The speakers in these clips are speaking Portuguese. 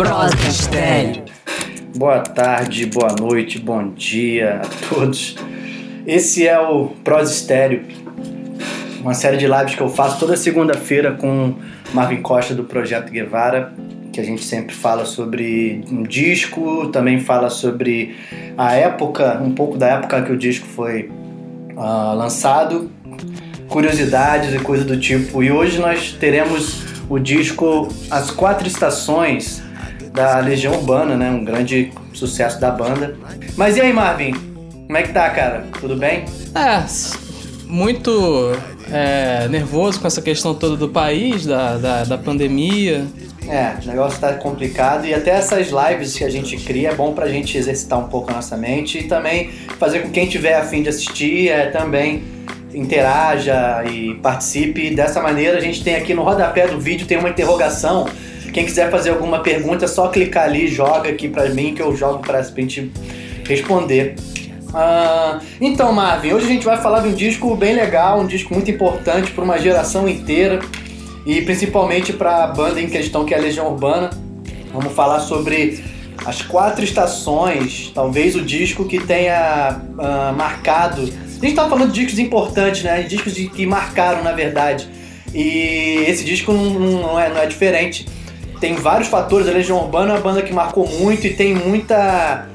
Prosa Estéreo. Boa tarde, boa noite, bom dia a todos. Esse é o Prosa Estéreo, uma série de lives que eu faço toda segunda-feira com Marvin Costa do Projeto Guevara, que a gente sempre fala sobre um disco, também fala sobre a época, um pouco da época que o disco foi uh, lançado, curiosidades e coisas do tipo. E hoje nós teremos o disco As Quatro Estações da Legião Urbana, né? Um grande sucesso da banda. Mas e aí, Marvin? Como é que tá, cara? Tudo bem? É, muito é, nervoso com essa questão toda do país, da, da, da pandemia. É, o negócio tá complicado e até essas lives que a gente cria é bom pra gente exercitar um pouco a nossa mente e também fazer com quem tiver afim de assistir é, também interaja e participe. Dessa maneira, a gente tem aqui no rodapé do vídeo tem uma interrogação. Quem quiser fazer alguma pergunta, é só clicar ali, joga aqui pra mim que eu jogo pra gente responder. Ah, então, Marvin, hoje a gente vai falar de um disco bem legal, um disco muito importante para uma geração inteira e principalmente para a banda em questão que é a Legião Urbana. Vamos falar sobre as quatro estações, talvez o disco que tenha uh, marcado. A gente estava falando de discos importantes, né? Discos de, que marcaram, na verdade. E esse disco não, não, é, não é diferente. Tem vários fatores. A Legião Urbana é uma banda que marcou muito e tem muita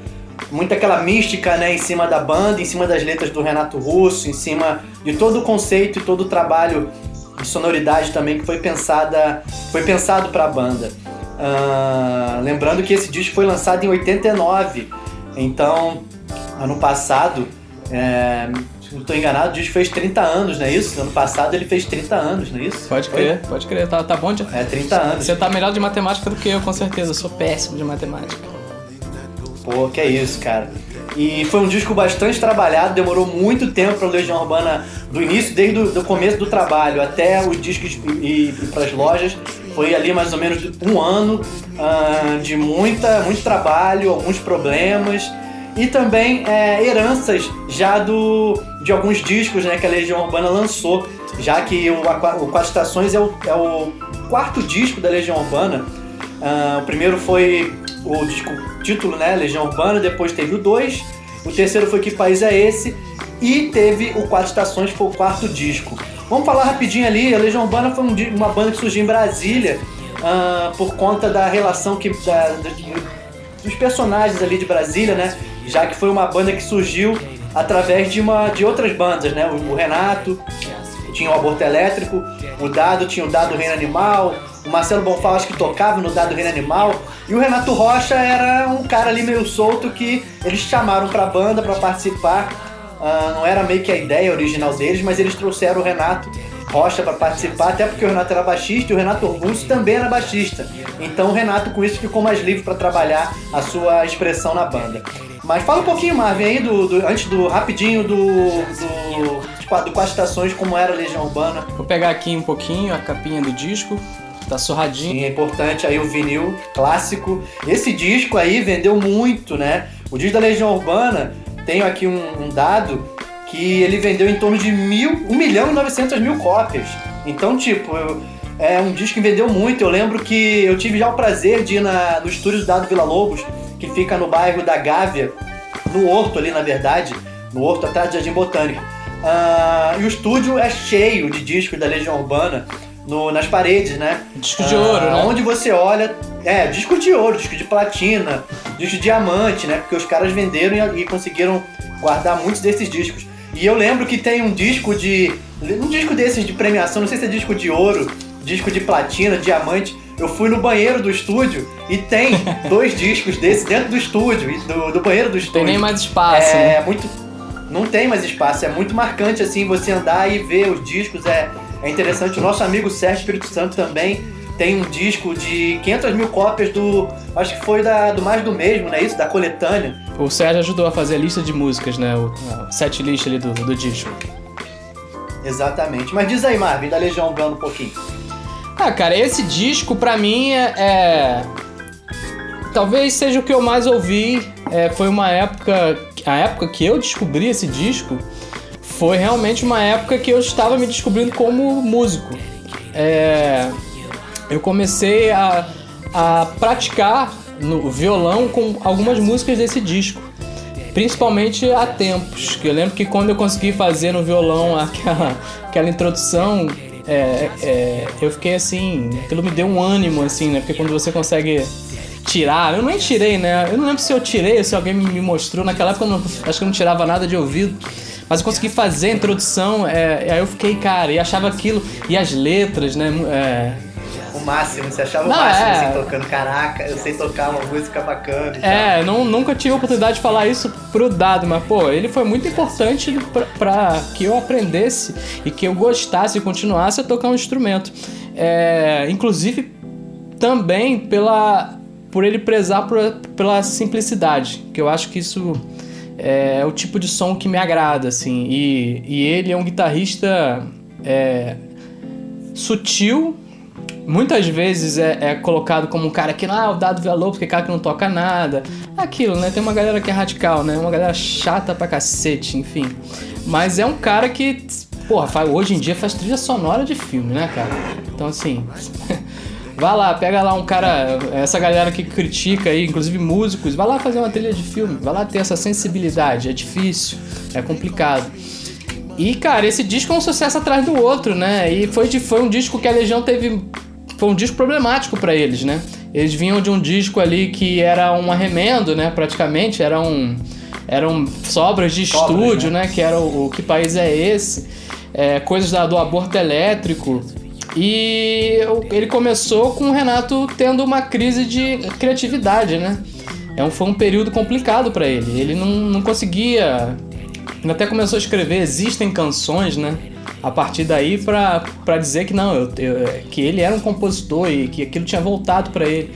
muita aquela mística né, em cima da banda, em cima das letras do Renato Russo, em cima de todo o conceito e todo o trabalho de sonoridade também que foi pensada foi pensado para a banda. Uh, lembrando que esse disco foi lançado em 89, então ano passado, é, se não estou enganado, o disco fez 30 anos, não é isso? Ano passado ele fez 30 anos, não é isso? Pode crer, foi? pode crer, tá, tá bom de. É, 30 anos. Você tá melhor de matemática do que eu, com certeza, eu sou péssimo de matemática. Pô, que é isso, cara. E foi um disco bastante trabalhado, demorou muito tempo para Legião Urbana, do início, desde o começo do trabalho até os discos e, e para as lojas. Foi ali mais ou menos um ano uh, de muita, muito trabalho, alguns problemas e também é, heranças já do, de alguns discos né, que a Legião Urbana lançou, já que o, o Quatro Estações é o, é o quarto disco da Legião Urbana. Uh, o primeiro foi o disco título, né? Legião Urbana, depois teve o 2, o terceiro foi Que País é Esse? E teve o Quatro Estações, que foi o quarto disco. Vamos falar rapidinho ali, a Legião Urbana foi um, uma banda que surgiu em Brasília uh, por conta da relação que, da, dos personagens ali de Brasília, né? Já que foi uma banda que surgiu através de, uma, de outras bandas, né? O, Renato tinha o Aborto Elétrico, o Dado tinha o Dado Reino Animal, o Marcelo Bonfal acho que tocava no Dado Reino Animal. E o Renato Rocha era um cara ali meio solto que eles chamaram pra banda para participar. Uh, não era meio que a ideia original deles, mas eles trouxeram o Renato Rocha para participar, até porque o Renato era baixista e o Renato Russo também era baixista. Então o Renato com isso ficou mais livre para trabalhar a sua expressão na banda. Mas fala um pouquinho, Marvin, aí do, do antes do rapidinho do, do, tipo, do Quatro Estações, como era a Legião Urbana. Vou pegar aqui um pouquinho a capinha do disco. Tá surradinho. Sim, é importante aí o vinil clássico. Esse disco aí vendeu muito, né? O disco da Legião Urbana, tenho aqui um, um dado que ele vendeu em torno de mil, 1 milhão e 900 mil cópias. Então, tipo, eu, é um disco que vendeu muito. Eu lembro que eu tive já o prazer de ir na, no estúdio do Dado Vila Lobos, que fica no bairro da Gávea, no Horto ali, na verdade, no Horto atrás do Jardim Botânico. Uh, e o estúdio é cheio de discos da Legião Urbana no, nas paredes, né? Disco de ouro, ah, né? Onde você olha, é, disco de ouro, disco de platina, disco de diamante, né? Porque os caras venderam e, e conseguiram guardar muitos desses discos. E eu lembro que tem um disco de. Um disco desses de premiação, não sei se é disco de ouro, disco de platina, diamante. Eu fui no banheiro do estúdio e tem dois discos desses dentro do estúdio, do, do banheiro do estúdio. Tem nem mais espaço. É né? muito. Não tem mais espaço, é muito marcante assim você andar e ver os discos. É, é interessante, o nosso amigo Sérgio Espírito Santo também tem um disco de 500 mil cópias do. Acho que foi da, do Mais do Mesmo, né? Isso, da coletânea. O Sérgio ajudou a fazer a lista de músicas, né? O, a set list ali do, do disco. Exatamente. Mas diz aí, Marvin, da Legião Urbana um pouquinho. Ah, cara, esse disco pra mim é. é... Talvez seja o que eu mais ouvi. É, foi uma época. A época que eu descobri esse disco foi realmente uma época que eu estava me descobrindo como músico. É, eu comecei a, a praticar no violão com algumas músicas desse disco. Principalmente há tempos, que eu lembro que quando eu consegui fazer no violão aquela, aquela introdução, é, é, eu fiquei assim, aquilo me deu um ânimo, assim, né? Porque quando você consegue tirar, eu nem tirei, né? Eu não lembro se eu tirei se alguém me mostrou. Naquela época eu não, acho que eu não tirava nada de ouvido. Mas eu consegui fazer a introdução, é, aí eu fiquei, cara, e achava aquilo, e as letras, né? O máximo, você achava não, o máximo é... assim, tocando, caraca, eu sei tocar uma música bacana. É, não, nunca tive a oportunidade de falar isso pro Dado, mas pô, ele foi muito importante para que eu aprendesse e que eu gostasse e continuasse a tocar um instrumento. É, inclusive também pela por ele prezar por, pela simplicidade, que eu acho que isso é o tipo de som que me agrada, assim. E, e ele é um guitarrista é, sutil, muitas vezes é, é, colocado como um cara que, ah, o Dado Villa porque é cara que não toca nada. Aquilo, né? Tem uma galera que é radical, né? Uma galera chata pra cacete, enfim. Mas é um cara que, porra, hoje em dia faz trilha sonora de filme, né, cara? Então, assim. Vai lá, pega lá um cara, essa galera que critica aí, inclusive músicos, vai lá fazer uma trilha de filme, vai lá ter essa sensibilidade. É difícil, é complicado. E, cara, esse disco é um sucesso atrás do outro, né? E foi, de, foi um disco que a Legião teve. Foi um disco problemático para eles, né? Eles vinham de um disco ali que era um arremendo, né? Praticamente, eram, eram sobras de sobras, estúdio, né? né? Que era o, o, Que País é Esse? É, coisas da, do aborto elétrico. E ele começou com o Renato tendo uma crise de criatividade, né? É um, foi um período complicado para ele. Ele não, não conseguia. Ele até começou a escrever, existem canções, né? A partir daí para dizer que não, eu, eu, que ele era um compositor e que aquilo tinha voltado para ele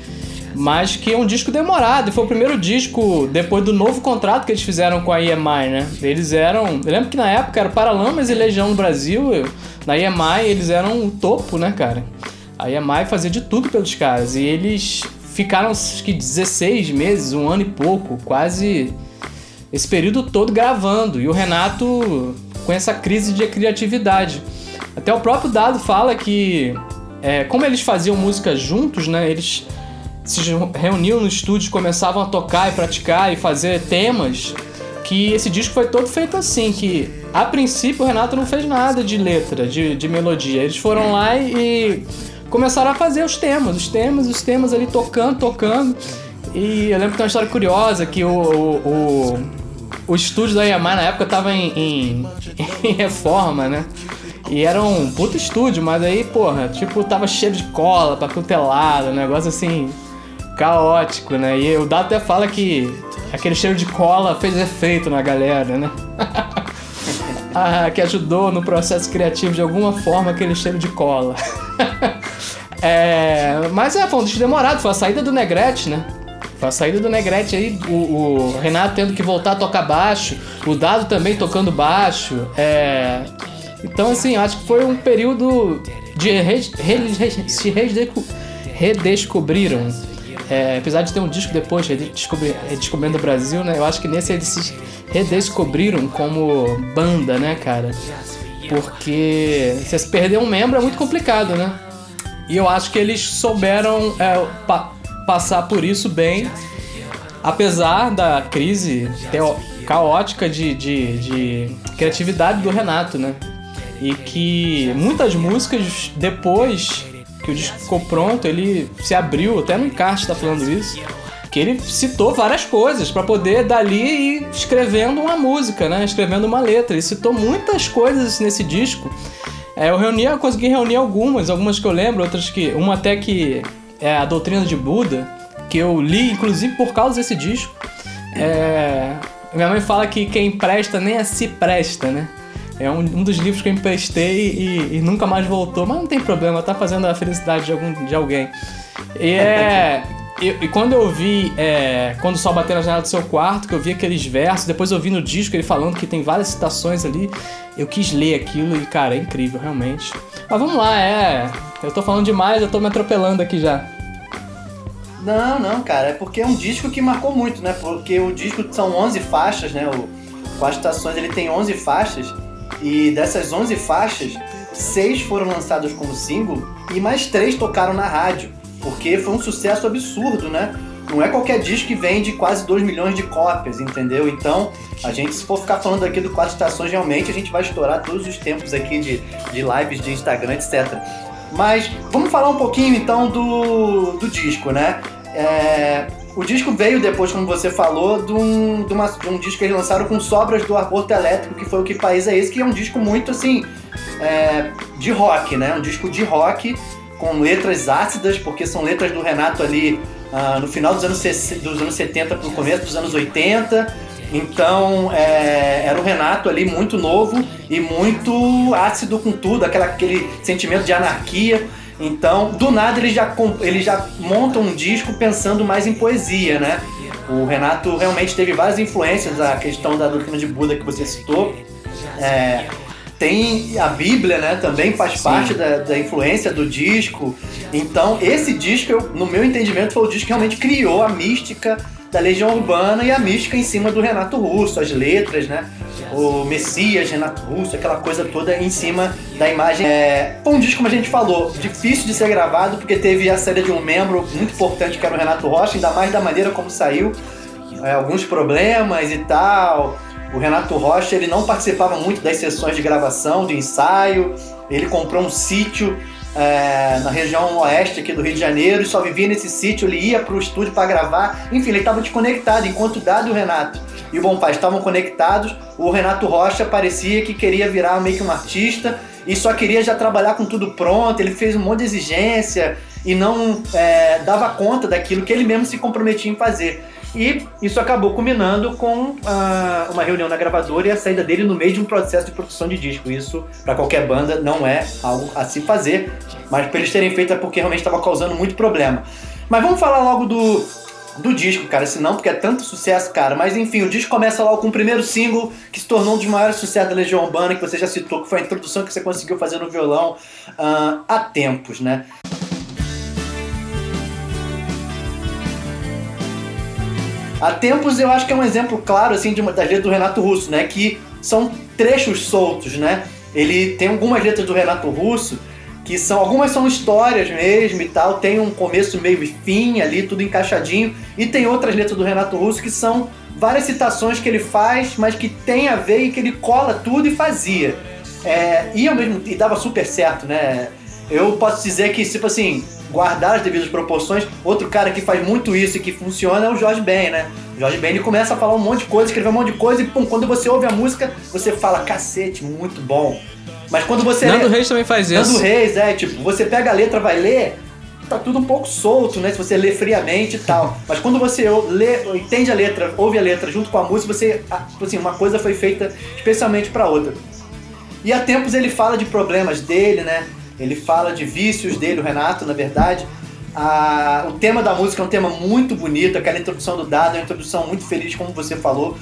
mas que é um disco demorado. E foi o primeiro disco depois do novo contrato que eles fizeram com a EMI, né? Eles eram. Eu lembro que na época era Paralamas e Legião no Brasil. Na EMI eles eram o topo, né, cara? A EMI fazia de tudo pelos caras. E eles ficaram acho que 16 meses, um ano e pouco, quase esse período todo gravando. E o Renato com essa crise de criatividade. Até o próprio Dado fala que, é, como eles faziam música juntos, né? Eles se reuniam no estúdio, começavam a tocar e praticar e fazer temas, que esse disco foi todo feito assim, que a princípio o Renato não fez nada de letra, de, de melodia. Eles foram lá e começaram a fazer os temas, os temas, os temas ali tocando, tocando. E eu lembro que tem uma história curiosa que o, o, o, o estúdio da Yamaha na época tava em, em, em reforma, né? E era um puto estúdio, mas aí, porra, tipo, tava cheio de cola, papeltelado, um negócio assim, caótico, né? E o Dado até fala que aquele cheiro de cola fez efeito na galera, né? ah, que ajudou no processo criativo de alguma forma aquele cheiro de cola. é, mas é, foi um demorado, foi a saída do Negrete, né? Foi a saída do Negrete aí, o, o, Renato tendo que voltar a tocar baixo, o Dado também tocando baixo. É... Então, assim, acho que foi um período de re, re, re, se redescobriram é, apesar de ter um disco depois, Redescobri, Redescobrindo o Brasil, né? Eu acho que nesse eles se redescobriram como banda, né, cara? Porque se perder um membro é muito complicado, né? E eu acho que eles souberam é, passar por isso bem, apesar da crise caótica de, de, de criatividade do Renato, né? E que muitas músicas depois que o disco ficou pronto, ele se abriu, até no encarte tá falando isso, que ele citou várias coisas para poder dali ir escrevendo uma música, né? Escrevendo uma letra. Ele citou muitas coisas nesse disco. É, eu reuni, eu consegui reunir algumas, algumas que eu lembro, outras que. Uma até que é a Doutrina de Buda, que eu li, inclusive, por causa desse disco. É, minha mãe fala que quem presta nem a si presta, né? É um, um dos livros que eu emprestei e, e, nunca mais voltou, mas não tem problema, tá fazendo a felicidade de, algum, de alguém. E é. E, e, quando eu vi, é, quando o sol bateu na janela do seu quarto, que eu vi aqueles versos, depois eu vi no disco ele falando que tem várias citações ali, eu quis ler aquilo e, cara, é incrível, realmente. Mas vamos lá, é. Eu tô falando demais, eu tô me atropelando aqui já. Não, não, cara, é porque é um disco que marcou muito, né? Porque o disco são 11 faixas, né? O, as estações ele tem 11 faixas. E dessas 11 faixas, seis foram lançadas como single e mais três tocaram na rádio. porque foi um sucesso absurdo, né? Não é qualquer disco que vende quase 2 milhões de cópias, entendeu? Então, a gente, se for ficar falando aqui do Quatro Estações, realmente a gente vai estourar todos os tempos aqui de, de lives de Instagram, etc. Mas vamos falar um pouquinho então do, do disco, né? É, o disco veio depois, como você falou, de um, de, uma, de um disco que eles lançaram com sobras do Aborto Elétrico, que foi o Que País é Esse, que é um disco muito assim. É, de rock, né? Um disco de rock com letras ácidas, porque são letras do Renato ali uh, no final dos anos, dos anos 70 para o começo dos anos 80. Então é, era o Renato ali muito novo e muito ácido com tudo, aquela, aquele sentimento de anarquia. Então, do nada, ele já, ele já monta um disco pensando mais em poesia, né? O Renato realmente teve várias influências, a questão da doutrina de Buda que você citou. É, tem a Bíblia, né? Também faz Sim. parte da, da, influência do disco. Então, esse disco, eu, no meu entendimento, foi o disco que realmente criou a mística da Legião Urbana e a mística em cima do Renato Russo, as letras, né? O Messias, Renato Russo, aquela coisa toda em cima da imagem. É, foi um disco, como a gente falou, difícil de ser gravado, porque teve a saída de um membro muito importante, que era o Renato Rocha, ainda mais da maneira como saiu. É, alguns problemas e tal. O Renato Rocha ele não participava muito das sessões de gravação, de ensaio. Ele comprou um sítio é, na região oeste aqui do Rio de Janeiro e só vivia nesse sítio. Ele ia para o estúdio para gravar. Enfim, ele estava desconectado. Enquanto o Dado e o Renato e o Pai estavam conectados, o Renato Rocha parecia que queria virar meio que um artista e só queria já trabalhar com tudo pronto. Ele fez um monte de exigência e não é, dava conta daquilo que ele mesmo se comprometia em fazer. E isso acabou culminando com uh, uma reunião na gravadora e a saída dele no meio de um processo de produção de disco. Isso, para qualquer banda, não é algo a se fazer, mas para eles terem feito é porque realmente estava causando muito problema. Mas vamos falar logo do, do disco, cara, senão porque é tanto sucesso, cara. Mas enfim, o disco começa logo com o primeiro single que se tornou um dos maiores sucessos da Legião Urbana, que você já citou, que foi a introdução que você conseguiu fazer no violão uh, há tempos, né? Há tempos eu acho que é um exemplo claro assim de uma das letras do Renato Russo, né? Que são trechos soltos, né? Ele tem algumas letras do Renato Russo que são algumas são histórias mesmo e tal, tem um começo, meio e fim ali, tudo encaixadinho, e tem outras letras do Renato Russo que são várias citações que ele faz, mas que tem a ver e que ele cola tudo e fazia. É, e ao mesmo e dava super certo, né? Eu posso dizer que, tipo assim, guardar as devidas proporções. Outro cara que faz muito isso e que funciona é o Jorge Ben, né? O Jorge Ben ele começa a falar um monte de coisa, escrever um monte de coisa e pum, quando você ouve a música, você fala, cacete, muito bom. Mas quando você. Nando Reis também faz isso. Nando Reis, é, tipo, você pega a letra, vai ler, tá tudo um pouco solto, né? Se você lê friamente e tal. Mas quando você lê, entende a letra, ouve a letra junto com a música, você. Tipo assim, uma coisa foi feita especialmente para outra. E há tempos ele fala de problemas dele, né? Ele fala de vícios dele, o Renato, na verdade. O tema da música é um tema muito bonito, aquela introdução do Dado é uma introdução muito feliz, como você falou.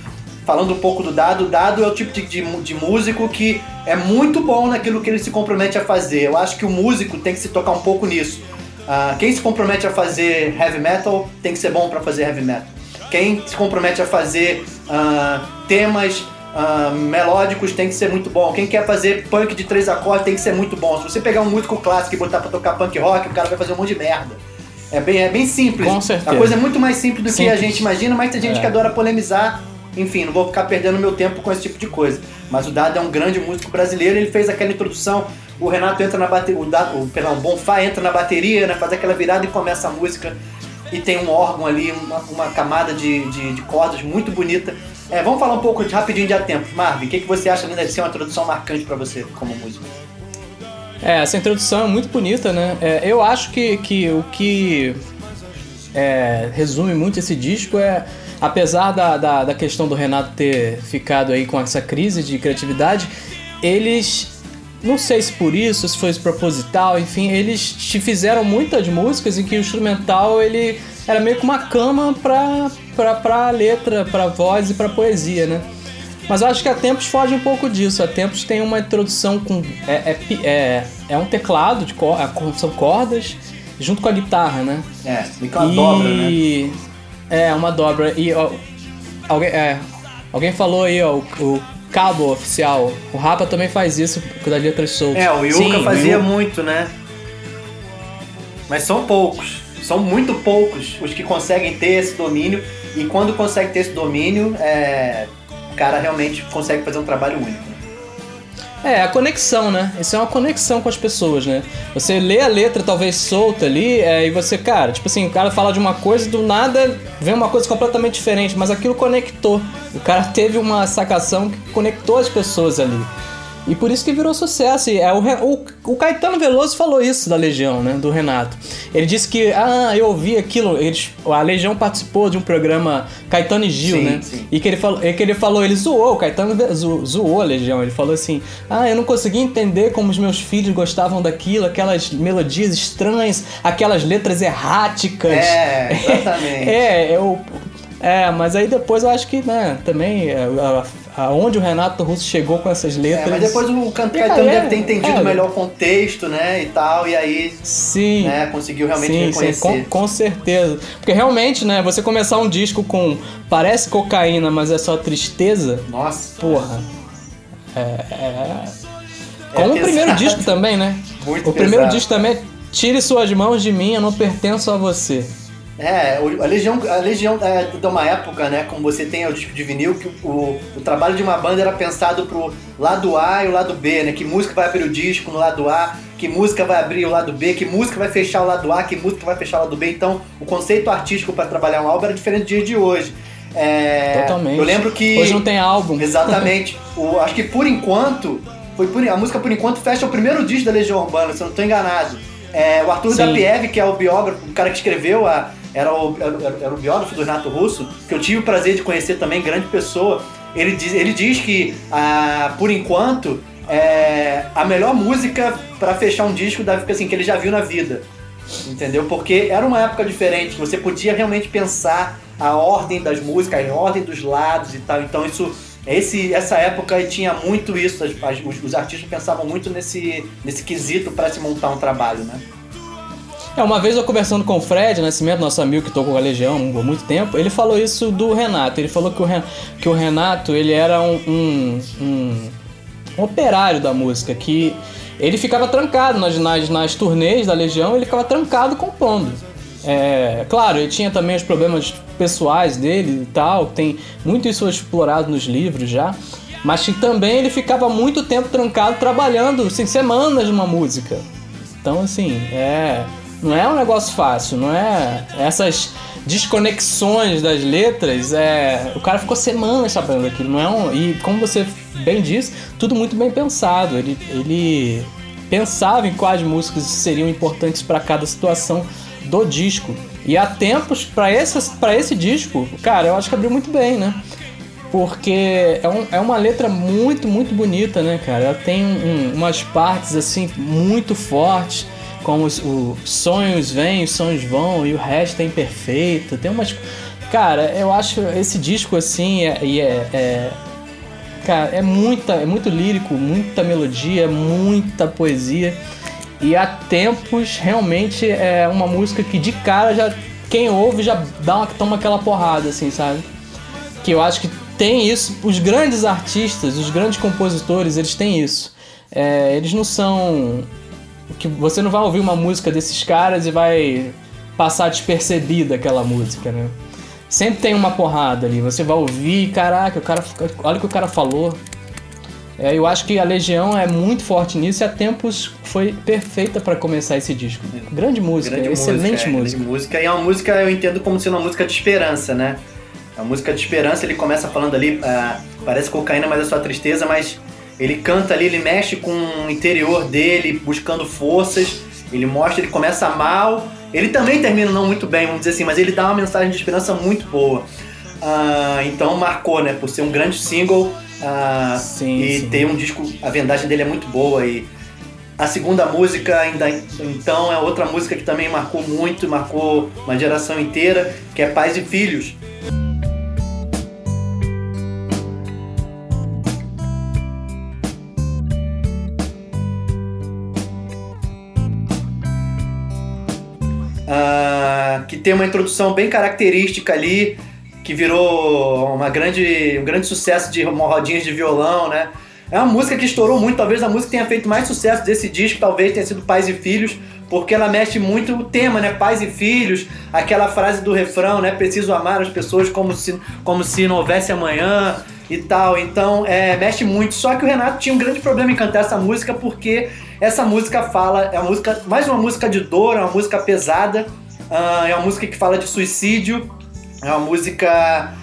Falando um pouco do Dado, o Dado é o tipo de, de, de músico que é muito bom naquilo que ele se compromete a fazer. Eu acho que o músico tem que se tocar um pouco nisso. Ah, quem se compromete a fazer heavy metal tem que ser bom para fazer heavy metal. Quem se compromete a fazer ah, temas uh, melódicos tem que ser muito bom. Quem quer fazer punk de três acordes tem que ser muito bom. Se você pegar um músico clássico e botar pra tocar punk rock, o cara vai fazer um monte de merda. É bem, é bem simples. Com certeza. A coisa é muito mais simples do simples. que a gente imagina, mas tem gente é. que adora polemizar. Enfim, não vou ficar perdendo meu tempo com esse tipo de coisa. Mas o Dado é um grande músico brasileiro, ele fez aquela introdução. O Renato entra na bateria, o, Dado, o, perdão, o Bonfá entra na bateria, né, faz aquela virada e começa a música. E tem um órgão ali, uma, uma camada de, de, de cordas muito bonita. É, vamos falar um pouco de rapidinho de A Tempos. Marvin, o que, que você acha que deve ser uma introdução marcante para você como músico? É, essa introdução é muito bonita, né? É, eu acho que, que o que é, resume muito esse disco é, apesar da, da, da questão do Renato ter ficado aí com essa crise de criatividade, eles não sei se por isso, se foi proposital, enfim, eles te fizeram muitas músicas em que o instrumental ele era meio que uma cama pra, pra, pra letra, pra voz e pra poesia, né? Mas eu acho que a Tempos foge um pouco disso. A Tempos tem uma introdução com. É, é, é, é um teclado, de cor, são cordas, junto com a guitarra, né? É, meio que uma e... dobra, né? É, uma dobra. E ó, alguém, é, alguém falou aí, ó, o, o cabo oficial. O Rapa também faz isso com as letras soltas. É, o Yuka Sim, fazia o... muito, né? Mas são poucos. São muito poucos os que conseguem ter esse domínio e quando consegue ter esse domínio, é, o cara realmente consegue fazer um trabalho único. É, a conexão, né? Isso é uma conexão com as pessoas, né? Você lê a letra talvez solta ali é, e você, cara, tipo assim, o cara fala de uma coisa do nada vem uma coisa completamente diferente, mas aquilo conectou. O cara teve uma sacação que conectou as pessoas ali. E por isso que virou sucesso. E é, o, o, o, Caetano Veloso falou isso da Legião, né? Do Renato. Ele disse que, ah, eu ouvi aquilo. Eles, a Legião participou de um programa Caetano e Gil, sim, né? Sim. E que ele falou, que ele falou, ele zoou, o Caetano zo, zoou a Legião. Ele falou assim: ah, eu não consegui entender como os meus filhos gostavam daquilo, aquelas melodias estranhas, aquelas letras erráticas. É, exatamente. é, eu. É, mas aí depois eu acho que, né, também é, a, aonde o Renato Russo chegou com essas letras. É, mas depois o Caetano deve ter entendido é, melhor o contexto, né? E tal, e aí sim, né, conseguiu realmente sim, reconhecer. Sim, com, com, certeza. Porque realmente, né, você começar um disco com parece cocaína, mas é só tristeza. Nossa. Porra. É. é... Como é o primeiro disco também, né? Muito O primeiro disco também, Tire suas mãos de mim, eu não pertenço a você. É, a Legião, a Legião é de uma época, né, como você tem o disco de vinil, que o, o trabalho de uma banda era pensado pro lado A e o lado B, né? Que música vai abrir o disco no lado A, que música vai abrir o lado B, que música vai fechar o lado A, que música vai fechar o lado B. Então, o conceito artístico para trabalhar um álbum era diferente do dia de hoje. É, Totalmente. Eu lembro que. Hoje não tem álbum. Exatamente. o, acho que por enquanto. Foi por, a música por enquanto fecha o primeiro disco da Legião Urbana, se eu não estou enganado. É, o Arthur Sim. Piev, que é o biógrafo, o cara que escreveu a, era o, era, era, o biógrafo do Renato Russo, que eu tive o prazer de conhecer também, grande pessoa. Ele diz, ele diz que, ah, por enquanto, é a melhor música para fechar um disco da, assim, que ele já viu na vida. Entendeu? Porque era uma época diferente, que você podia realmente pensar a ordem das músicas, a ordem dos lados e tal. Então isso esse, essa época tinha muito isso, as, as, os, os, artistas pensavam muito nesse, nesse quesito para se montar um trabalho, né? É, uma vez eu conversando com o Fred Nascimento, nosso amigo que tocou com a Legião há muito tempo, ele falou isso do Renato. Ele falou que o, Ren, que o Renato ele era um, um, um, um operário da música, que ele ficava trancado nas, nas, nas turnês da Legião, ele ficava trancado compondo. É, claro, ele tinha também os problemas pessoais dele e tal, tem muito isso explorado nos livros já, mas que também ele ficava muito tempo trancado trabalhando, assim, semanas numa música. Então, assim, é não é um negócio fácil, não é essas desconexões das letras, é, o cara ficou semanas sabendo aquilo, não é um, e como você bem disse, tudo muito bem pensado. Ele, ele pensava em quais músicas seriam importantes para cada situação do disco. E há tempos para esse esse disco, cara, eu acho que abriu muito bem, né? Porque é, um, é uma letra muito, muito bonita, né, cara? Ela tem um, umas partes assim muito fortes como os, os sonhos vêm, os sonhos vão e o resto é imperfeito. Tem umas. Cara, eu acho esse disco assim é, é, é, cara, é muita, é muito lírico, muita melodia, muita poesia. E há tempos realmente é uma música que de cara já quem ouve já dá uma, toma aquela porrada assim, sabe? Que eu acho que tem isso, os grandes artistas, os grandes compositores, eles têm isso. É, eles não são que você não vai ouvir uma música desses caras e vai passar despercebida aquela música, né? Sempre tem uma porrada ali, você vai ouvir, caraca, o cara, olha o que o cara falou. É, eu acho que a Legião é muito forte nisso e há tempos foi perfeita para começar esse disco. Grande música, grande excelente música, música. Grande música. E é uma música, eu entendo como sendo uma música de esperança, né? A música de esperança, ele começa falando ali, ah, parece cocaína, mas é só tristeza, mas ele canta ali, ele mexe com o interior dele, buscando forças. Ele mostra, ele começa mal. Ele também termina não muito bem, vamos dizer assim, mas ele dá uma mensagem de esperança muito boa. Uh, então marcou, né? Por ser um grande single uh, sim, e sim. ter um disco. A vendagem dele é muito boa. E a segunda música, ainda então, é outra música que também marcou muito, marcou uma geração inteira, que é Pais e Filhos. Que tem uma introdução bem característica ali, que virou uma grande, um grande sucesso de rodinhas de violão, né? É uma música que estourou muito, talvez a música tenha feito mais sucesso desse disco, talvez tenha sido Pais e Filhos, porque ela mexe muito o tema, né? Pais e filhos, aquela frase do refrão, né? Preciso amar as pessoas como se, como se não houvesse amanhã e tal. Então, é, mexe muito. Só que o Renato tinha um grande problema em cantar essa música porque essa música fala, é uma música, mais uma música de dor, é uma música pesada, uh, é uma música que fala de suicídio, é uma música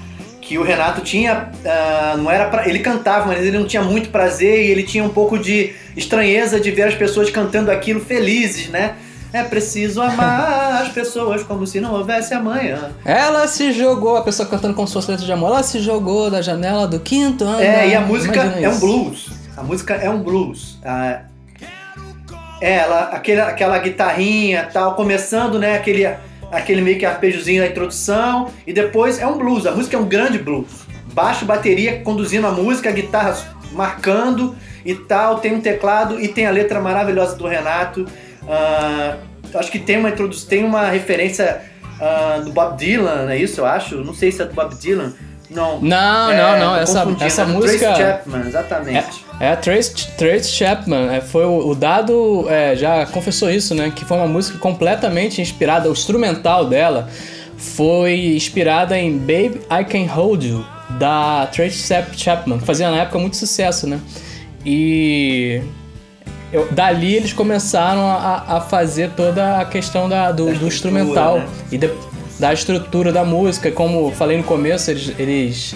que o Renato tinha, uh, não era pra, ele cantava, mas ele não tinha muito prazer e ele tinha um pouco de estranheza de ver as pessoas cantando aquilo felizes, né? É preciso amar as pessoas como se não houvesse amanhã. Ela se jogou, a pessoa cantando como se fosse letra de amor, ela se jogou da janela do quinto ano. É, e a música é um blues. A música é um blues. Ah, é, ela, aquele, aquela guitarrinha tal, começando, né, aquele, aquele meio que arpejozinho da introdução, e depois é um blues, a música é um grande blues. Baixo, bateria conduzindo a música, a guitarra marcando e tal, tem um teclado e tem a letra maravilhosa do Renato. Uh, acho que tem uma introdução, tem uma referência uh, do Bob Dylan, é isso, eu acho? Não sei se é do Bob Dylan. Não, não, é, não, não. Essa, essa é música. Trace Chapman, exatamente. É, é Trace, Trace Chapman. É, foi o, o Dado é, já confessou isso, né? Que foi uma música completamente inspirada, o instrumental dela foi inspirada em Babe I Can Hold You, da Trace Chapman, que fazia na época muito sucesso, né? E eu, dali eles começaram a, a, fazer toda a questão da, do, do instrumental né? e de, da estrutura da música. Como falei no começo, eles, eles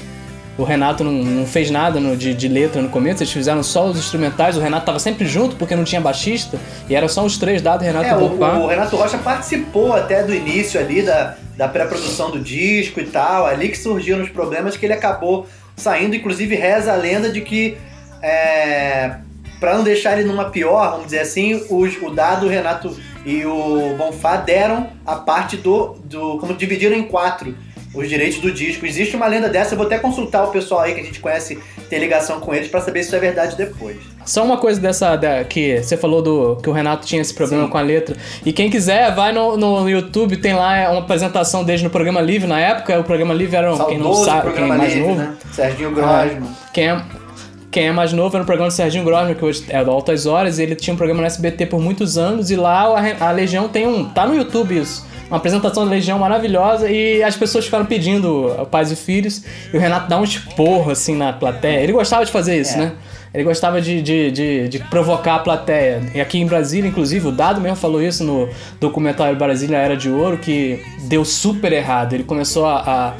o Renato não, não fez nada no, de, de, letra no começo, eles fizeram só os instrumentais. O Renato estava sempre junto porque não tinha baixista e eram só os três dados Renato é, o, o, Renato Rocha participou até do início ali da, da pré-produção do disco e tal, ali que surgiram os problemas que ele acabou saindo. Inclusive, reza a lenda de que. É, para não deixar ele numa pior, vamos dizer assim, os, o Dado, o Renato e o Bonfá deram a parte do, do. como dividiram em quatro os direitos do disco. Existe uma lenda dessa, eu vou até consultar o pessoal aí que a gente conhece, tem ligação com eles, para saber se isso é verdade depois. Só uma coisa dessa da, que você falou do que o Renato tinha esse problema Sim. com a letra. E quem quiser, vai no, no YouTube, tem lá uma apresentação desde no programa Livre na época. O programa Livre era um, quem não sabe, quem é mais Livre, novo. Né? Serginho Grosman. quem é quem é mais novo era no programa do Serginho Grosman, que hoje é do Altas Horas, ele tinha um programa no SBT por muitos anos, e lá a, a Legião tem um. tá no YouTube isso uma apresentação da Legião maravilhosa e as pessoas ficaram pedindo pais e filhos e o Renato dá um esporro assim na plateia. Ele gostava de fazer isso, é. né? Ele gostava de, de, de, de, provocar a plateia. E aqui em Brasília, inclusive, o Dado mesmo falou isso no documentário Brasília Era de Ouro, que deu super errado. Ele começou a, a,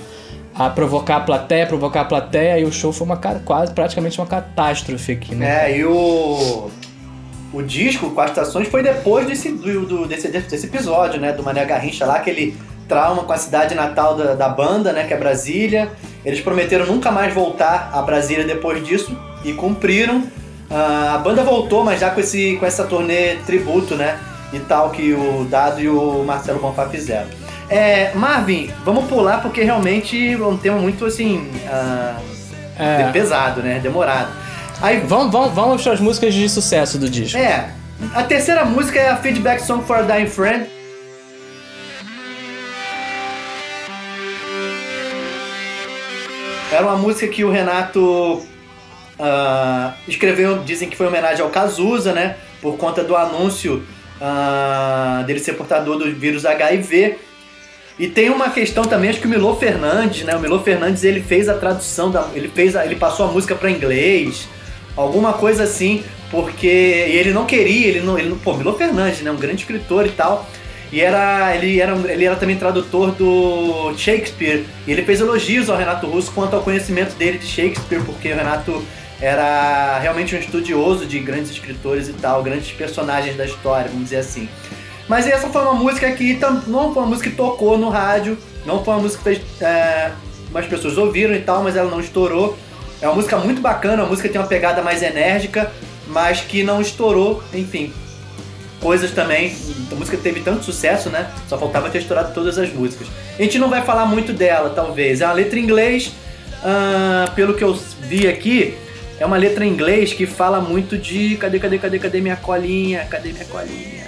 a provocar a plateia, provocar a plateia, e o show foi uma quase praticamente uma catástrofe aqui, né? É, e o o disco, com as estações, foi depois desse, do, desse, desse episódio, né? Do Mané Garrincha lá, aquele trauma com a cidade natal da, da banda, né? Que é Brasília. Eles prometeram nunca mais voltar a Brasília depois disso e cumpriram. Uh, a banda voltou, mas já com, esse, com essa turnê tributo, né? E tal, que o Dado e o Marcelo Bonfá fizeram. É, Marvin, vamos pular porque realmente é um tema muito assim. Uh, é. pesado, né? Demorado. Aí vamos, vamos, vamos para as músicas de sucesso do disco. É. A terceira música é a Feedback Song for a Dying Friend. Era uma música que o Renato uh, escreveu, dizem que foi em homenagem ao Cazuza, né? Por conta do anúncio uh, dele ser portador do vírus HIV. E tem uma questão também, acho que o Milo Fernandes, né? O Milo Fernandes ele fez a tradução da, ele fez, a, ele passou a música para inglês alguma coisa assim, porque ele não queria, ele não, ele não, pô, Milo Fernandes, né, um grande escritor e tal, e era ele era ele era também tradutor do Shakespeare, e ele fez elogios ao Renato Russo quanto ao conhecimento dele de Shakespeare, porque o Renato era realmente um estudioso de grandes escritores e tal, grandes personagens da história, vamos dizer assim. Mas essa foi uma música que não foi uma música que tocou no rádio, não foi uma música que fez, é, mais pessoas ouviram e tal, mas ela não estourou. É uma música muito bacana, a música tem uma pegada mais enérgica, mas que não estourou, enfim. Coisas também, a música teve tanto sucesso, né? Só faltava ter estourado todas as músicas. A gente não vai falar muito dela, talvez. É uma letra em inglês, uh, pelo que eu vi aqui, é uma letra em inglês que fala muito de cadê, cadê, cadê, cadê minha colinha? Cadê minha colinha?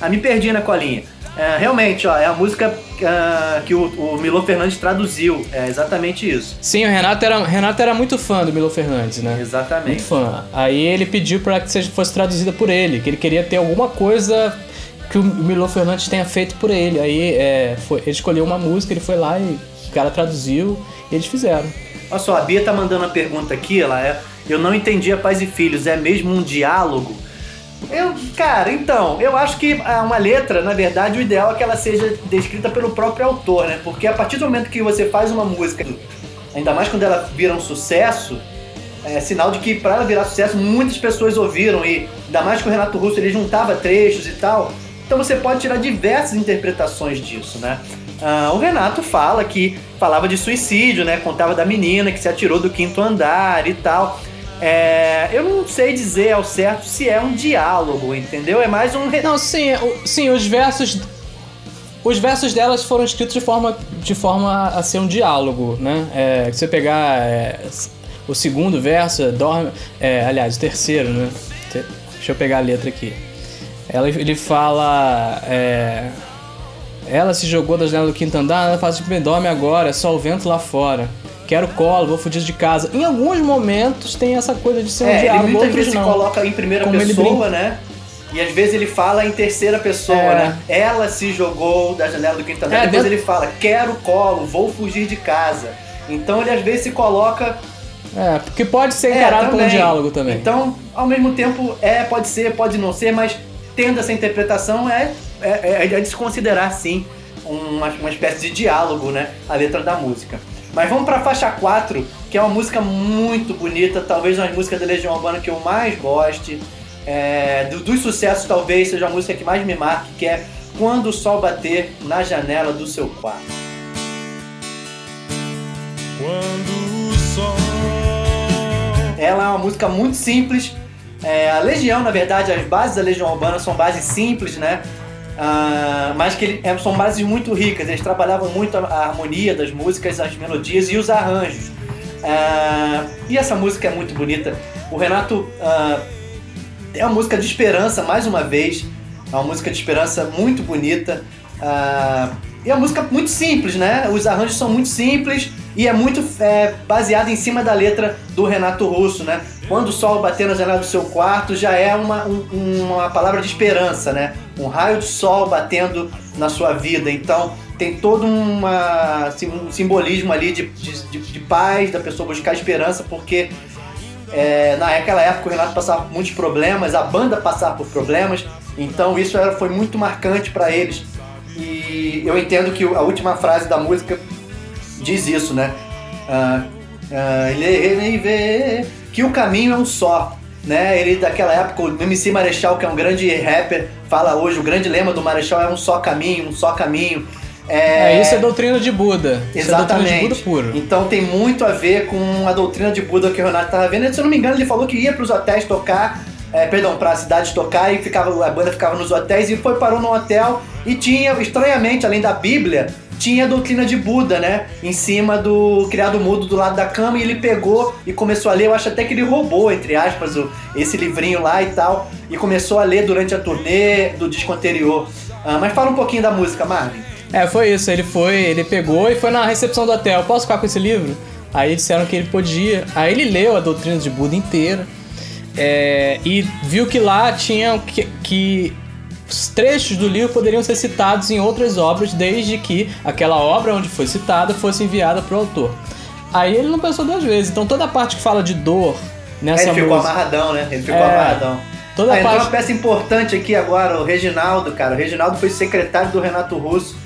Ah, me perdi na colinha. É, realmente, ó, é a música uh, que o, o Milo Fernandes traduziu. É exatamente isso. Sim, o Renato era, Renato era muito fã do Milo Fernandes, né? Exatamente. Muito fã. Aí ele pediu para que seja, fosse traduzida por ele, que ele queria ter alguma coisa que o Milo Fernandes tenha feito por ele. Aí é, foi, ele escolheu uma música, ele foi lá e o cara traduziu e eles fizeram. Olha só, a Bia tá mandando uma pergunta aqui, ela é. Eu não entendi a Pais e Filhos, é mesmo um diálogo? Eu, cara, então, eu acho que uma letra, na verdade, o ideal é que ela seja descrita pelo próprio autor, né? Porque a partir do momento que você faz uma música, ainda mais quando ela vira um sucesso, é sinal de que para ela virar sucesso, muitas pessoas ouviram e ainda mais que o Renato Russo ele juntava trechos e tal. Então você pode tirar diversas interpretações disso, né? Ah, o Renato fala que falava de suicídio, né? Contava da menina que se atirou do quinto andar e tal. É, eu não sei dizer ao certo se é um diálogo, entendeu? É mais um. Não, sim, sim, os versos. Os versos delas foram escritos de forma, de forma a ser um diálogo, né? É, você pegar é, o segundo verso, dorme. É, aliás, o terceiro, né? Deixa eu pegar a letra aqui. Ela, ele fala. É, ela se jogou da janela do quinto andar, ela fala assim, dorme agora, é só o vento lá fora. Quero colo, vou fugir de casa. Em alguns momentos tem essa coisa de ser é, um diálogo, ele muitas vezes não. se coloca em primeira Como pessoa, né? E às vezes ele fala em terceira pessoa, é. né? Ela se jogou da janela do quinto andar. É, depois dentro... ele fala, quero colo, vou fugir de casa. Então ele às vezes se coloca é, porque pode ser encarado é, como um diálogo também. Então, ao mesmo tempo, é, pode ser, pode não ser, mas tendo essa interpretação é, é, é de se considerar, sim, uma, uma espécie de diálogo, né? A letra da música. Mas vamos para a faixa 4, que é uma música muito bonita, talvez uma música da Legião Urbana que eu mais goste. É, do, dos sucessos, talvez seja a música que mais me marque, que é Quando o Sol Bater na Janela do Seu Quarto. Quando o sol. Ela é uma música muito simples. É, a Legião, na verdade, as bases da Legião Urbana são bases simples, né? Uh, mas que ele, é, são bases muito ricas. Eles trabalhavam muito a, a, harmonia das músicas, as melodias e os arranjos. Uh, e essa música é muito bonita. O Renato uh, é uma música de esperança, mais uma vez. É uma música de esperança muito bonita. e é uma música muito simples, né? Os arranjos são muito simples e é muito é, baseado em cima da letra do Renato Russo, né? Quando o sol bater na janela do seu quarto já é uma, um, uma palavra de esperança, né? Um raio de sol batendo na sua vida. Então tem todo uma, assim, um simbolismo ali de, de, de paz, da pessoa buscar esperança, porque é, naquela época o Renato passava por muitos problemas, a banda passava por problemas, então isso era, foi muito marcante para eles. E eu entendo que a última frase da música diz isso, né? Ah, ah, ele vê que o caminho é um só. Né? Ele daquela época, o MC Marechal, que é um grande rapper, fala hoje, o grande lema do Marechal é um só caminho, um só caminho. É, é isso é doutrina de Buda. Exatamente. É doutrina de Buda puro. Então tem muito a ver com a doutrina de Buda que o Renato estava vendo. Se eu não me engano, ele falou que ia para os hotéis tocar, é, perdão, para a cidade tocar e ficava, a banda ficava nos hotéis e foi parou no hotel e tinha, estranhamente, além da Bíblia, tinha a doutrina de Buda, né? Em cima do criado mudo do lado da cama e ele pegou e começou a ler. Eu acho até que ele roubou, entre aspas, o, esse livrinho lá e tal. E começou a ler durante a turnê do disco anterior. Ah, mas fala um pouquinho da música, Marvin. É, foi isso. Ele foi, ele pegou e foi na recepção do hotel. Posso ficar com esse livro? Aí disseram que ele podia. Aí ele leu a doutrina de Buda inteira. É, e viu que lá tinha que, que os trechos do livro poderiam ser citados em outras obras, desde que aquela obra onde foi citada fosse enviada para o autor. Aí ele não pensou duas vezes. Então toda a parte que fala de dor nessa Ele ficou música, amarradão, né? Ele ficou é, amarradão. Toda ah, parte... uma peça importante aqui agora, o Reginaldo, cara. O Reginaldo foi secretário do Renato Russo.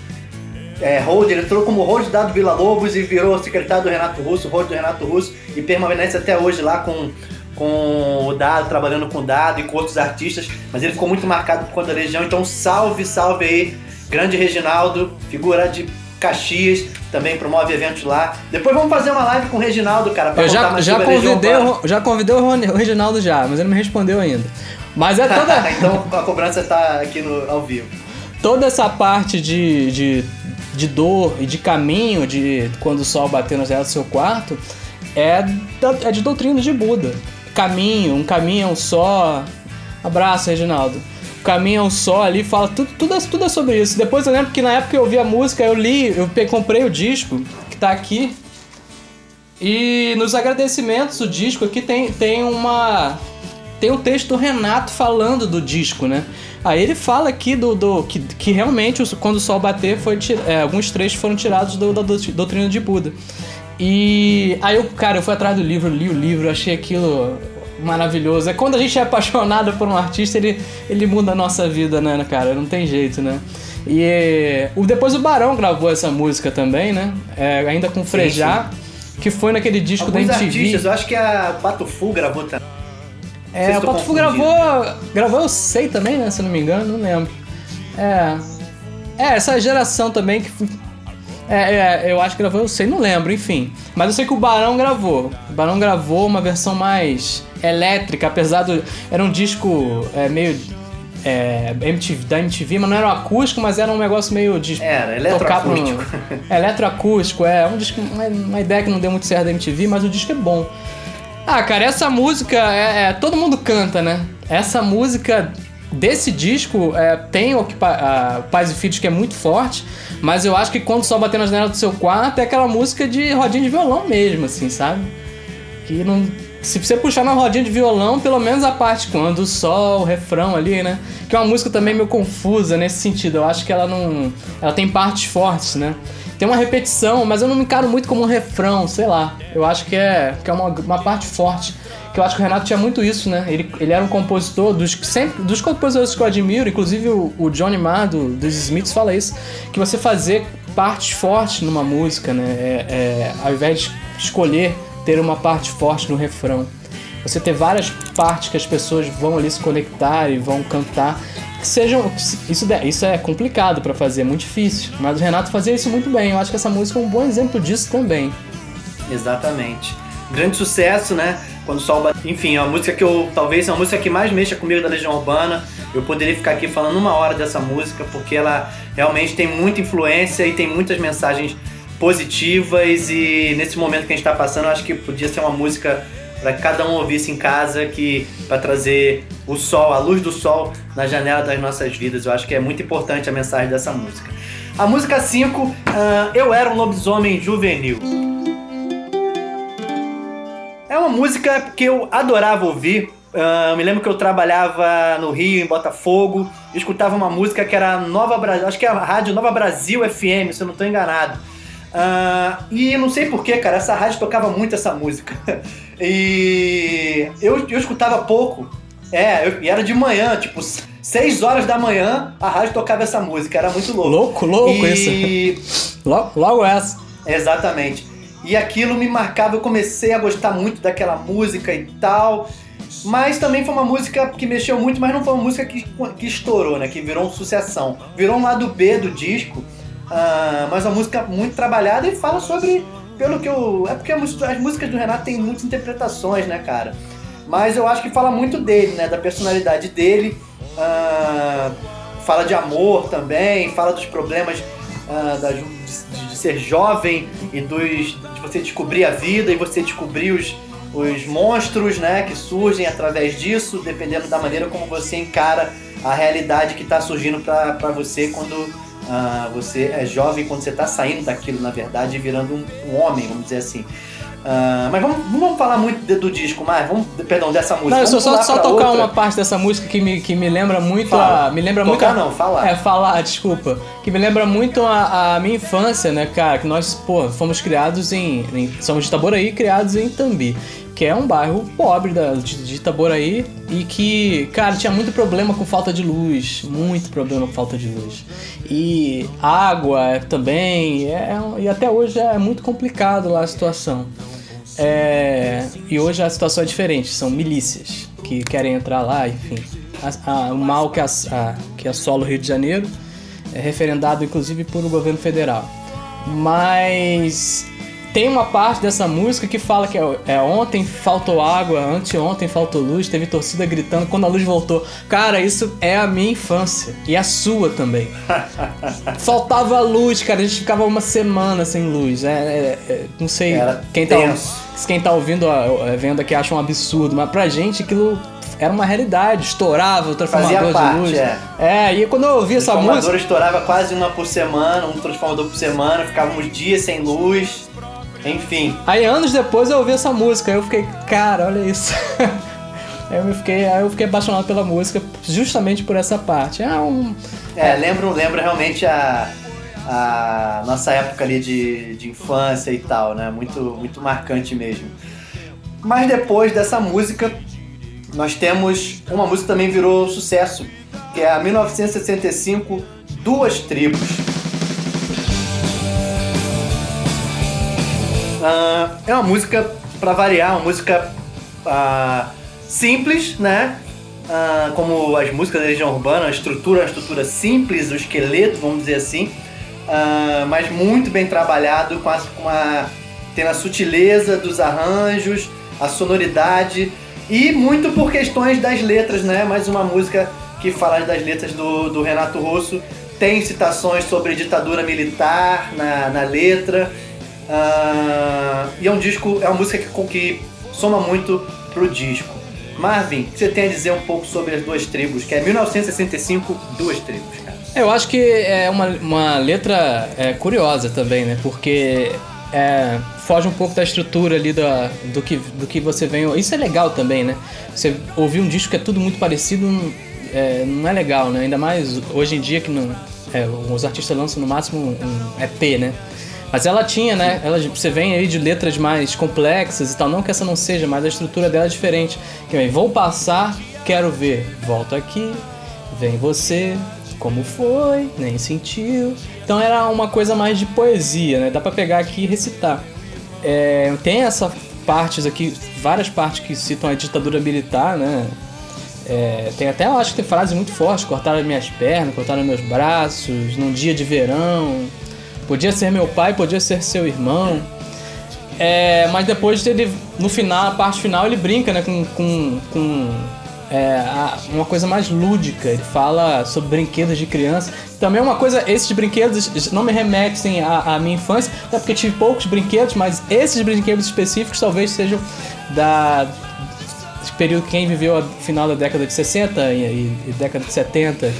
É, Hold, ele entrou como Hold Dado Vila Lobos e virou secretário do Renato Russo, Hold do Renato Russo, e permanece até hoje lá com com o Dado, trabalhando com o Dado e com outros artistas, mas ele ficou muito marcado por conta da Legião, então salve, salve aí, grande Reginaldo, figura de Caxias, também promove eventos lá. Depois vamos fazer uma live com o Reginaldo, cara, pra Eu já, mais já convidei, o, já convidei o Reginaldo já, mas ele não me respondeu ainda. Mas é toda... então a cobrança tá aqui no, ao vivo. Toda essa parte de, de, de dor e de caminho, de quando o sol bater no do seu quarto, é, é de doutrina de Buda caminho, um caminho é um só. Abraço, Reginaldo. O caminho é um só ali, fala tudo, tudo, é, tudo é sobre isso. Depois eu lembro que na época eu ouvi a música, eu li, eu comprei o disco, que tá aqui. E nos agradecimentos do disco aqui tem, tem uma. tem o texto do Renato falando do disco, né? Aí ele fala aqui do, do que, que realmente quando o sol bater foi é, alguns trechos foram tirados do, da doutrina de Buda. E aí eu, cara, eu fui atrás do livro, li o livro, achei aquilo maravilhoso. É quando a gente é apaixonado por um artista, ele, ele muda a nossa vida, né, cara? Não tem jeito, né? E o, depois o Barão gravou essa música também, né? É, ainda com Frejá, que foi naquele disco Alguns da MTV. Artistas, eu acho que a Pato Fu gravou também. É, o Pato Fu gravou. Gravou eu sei também, né? Se não me engano, não lembro. É. É, essa geração também que é, é, eu acho que gravou, eu sei, não lembro, enfim. Mas eu sei que o Barão gravou. O Barão gravou uma versão mais elétrica, apesar do. Era um disco é, meio. É, MTV, da MTV, mas não era um acústico, mas era um negócio meio de. Era, eletroacústico. Pro, é, eletroacústico, é. Um disco, uma, uma, ideia que não deu muito certo da MTV, mas o disco é bom. Ah, cara, essa música é, é todo mundo canta, né? Essa música desse disco é, tem o a, Pais e Filhos que é muito forte, mas eu acho que quando só bater na janela do seu quarto é aquela música de rodinha de violão mesmo, assim, sabe? Que não. Se você puxar na rodinha de violão, pelo menos a parte quando o sol, o refrão ali, né? Que é uma música também meio confusa nesse sentido. Eu acho que ela não. Ela tem partes fortes, né? Tem uma repetição, mas eu não me encaro muito como um refrão, sei lá. Eu acho que é, que é uma, uma parte forte que eu acho que o Renato tinha muito isso, né? Ele, ele era um compositor dos sempre dos compositores que eu admiro, inclusive o, o Johnny Marr do, dos Smiths fala isso, que você fazer partes fortes numa música, né? É, é, ao invés de escolher ter uma parte forte no refrão, você ter várias partes que as pessoas vão ali se conectar e vão cantar. Que sejam. Isso, isso é complicado para fazer, é muito difícil. Mas o Renato fazia isso muito bem. Eu acho que essa música é um bom exemplo disso também. Exatamente. Grande sucesso, né? Quando o sol bate. Enfim, é uma música que eu. Talvez é a música que mais mexa comigo da Legião Urbana. Eu poderia ficar aqui falando uma hora dessa música, porque ela realmente tem muita influência e tem muitas mensagens positivas. E nesse momento que a gente está passando, eu acho que podia ser uma música para cada um ouvisse em casa que para trazer o sol, a luz do sol na janela das nossas vidas. Eu acho que é muito importante a mensagem dessa música. A música 5, uh, Eu Era um Lobisomem Juvenil. É uma música que eu adorava ouvir. Uh, me lembro que eu trabalhava no Rio, em Botafogo, e escutava uma música que era Nova Brasil, acho que é a rádio Nova Brasil FM, se eu não estou enganado. Uh, e não sei porquê, cara, essa rádio tocava muito essa música. e eu, eu escutava pouco. É, eu, e era de manhã, tipo, 6 horas da manhã, a rádio tocava essa música, era muito louco. Louco, louco e... isso. logo, logo essa. Exatamente. E aquilo me marcava, eu comecei a gostar muito daquela música e tal. Mas também foi uma música que mexeu muito, mas não foi uma música que, que estourou, né? Que virou uma sucessão. Virou um lado B do disco, uh, mas uma música muito trabalhada e fala sobre. Pelo que eu. É porque as músicas do Renato têm muitas interpretações, né, cara? Mas eu acho que fala muito dele, né? Da personalidade dele. Uh, fala de amor também, fala dos problemas uh, da, de, de, ser jovem e dos, de você descobrir a vida e você descobrir os, os monstros né, que surgem através disso, dependendo da maneira como você encara a realidade que está surgindo para você quando uh, você é jovem, quando você está saindo daquilo, na verdade, e virando um, um homem, vamos dizer assim. Uh, mas vamos, vamos falar muito de, do disco mais, vamos, perdão, dessa música. Não, vamos só, só tocar outra. uma parte dessa música que me, que me lembra muito Fala. a. Me lembra tocar muito. A, não, falar. É, falar, desculpa. Que me lembra muito a, a, minha infância, né, cara? Que nós, pô, fomos criados em. em somos de Itaboraí, criados em Tambi. Que é um bairro pobre da, de, de Itaboraí e que, cara, tinha muito problema com falta de luz. Muito problema com falta de luz. E água também. É, e até hoje é muito complicado lá a situação. É, e hoje a situação é diferente, são milícias que querem entrar lá, enfim. A, a, o mal que, a, que assola o Rio de Janeiro é referendado inclusive por o governo federal. Mas tem uma parte dessa música que fala que é, é, ontem faltou água, anteontem faltou luz, teve torcida gritando quando a luz voltou. Cara, isso é a minha infância e a sua também. Faltava luz, cara, a gente ficava uma semana sem luz. É, é, é não sei Era quem tá, quem tá ouvindo, a, vendo aqui acha um absurdo, mas pra gente aquilo era uma realidade, estourava o transformador parte, de luz. É. é, e quando eu ouvi essa música. O transformador estourava quase uma por semana, um transformador por semana, ficávamos dias sem luz. Enfim. Aí anos depois eu ouvi essa música, eu fiquei, cara, olha isso. Aí eu fiquei, aí eu fiquei apaixonado pela música justamente por essa parte. É um. É, lembra, lembra realmente a, a nossa época ali de, de infância e tal, né? Muito, muito marcante mesmo. Mas depois dessa música, nós temos uma música que também virou sucesso, que é a 1965 Duas Tribos. Uh, é uma música, para variar, uma música uh, simples, né? Uh, como as músicas da Legião Urbana, a estrutura, a estrutura simples, o esqueleto, vamos dizer assim, mas muito bem trabalhado, com a, com a, tendo a sutileza dos arranjos, a sonoridade e muito por questões das letras, né? Mais uma música que fala das letras do, do Renato Russo. Tem citações sobre ditadura militar na, na letra. Uh, e é um disco, é uma música que, que soma muito pro disco. Marvin, o que você tem a dizer um pouco sobre as duas tribos? Que é 1965, duas tribos, cara. Eu acho que é uma, uma letra é, curiosa também, né? Porque é, foge um pouco da estrutura ali da, do, que, do que você vem. Isso é legal também, né? Você ouvir um disco que é tudo muito parecido é, não é legal, né? Ainda mais hoje em dia que não, é, os artistas lançam no máximo um EP, né? Mas ela tinha, né? Ela, você vem aí de letras mais complexas e tal. Não que essa não seja, mas a estrutura dela é diferente. Que vem, vou passar, quero ver. Volto aqui, vem você, como foi, nem sentiu. Então era uma coisa mais de poesia, né? Dá pra pegar aqui e recitar. É, tem essa partes aqui, várias partes que citam a ditadura militar, né? É, tem até, eu acho que tem frases muito fortes, cortaram minhas pernas, cortaram meus braços, num dia de verão. Podia ser meu pai, podia ser seu irmão. É, mas depois ele, no final, a parte final, ele brinca né, com, com, com é, uma coisa mais lúdica. Ele fala sobre brinquedos de criança. Também uma coisa, esses brinquedos não me remetem à, à, minha infância, até porque tive poucos brinquedos, mas esses brinquedos específicos talvez sejam da período quem viveu a final da década de 60 e, e década de 70,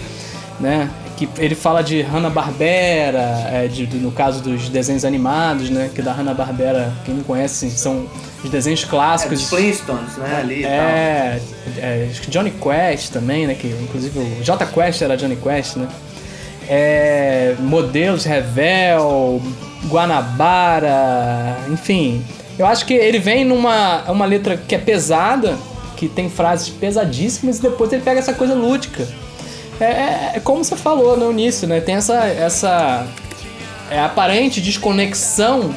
né? Que ele fala de Hanna-Barbera, é, de, no caso dos desenhos animados, né? Que da Hanna-Barbera, quem não conhece, são os desenhos clássicos. É, Flintstones, né? Ali é, é, acho que Johnny Quest também, né? Que inclusive o J Quest era Johnny Quest, né? É, modelos Revel, Guanabara, enfim. Eu acho que ele vem numa uma letra que é pesada, que tem frases pesadíssimas, e depois ele pega essa coisa lúdica. É, é, é como você falou no início, né? Tem essa, essa é, aparente desconexão,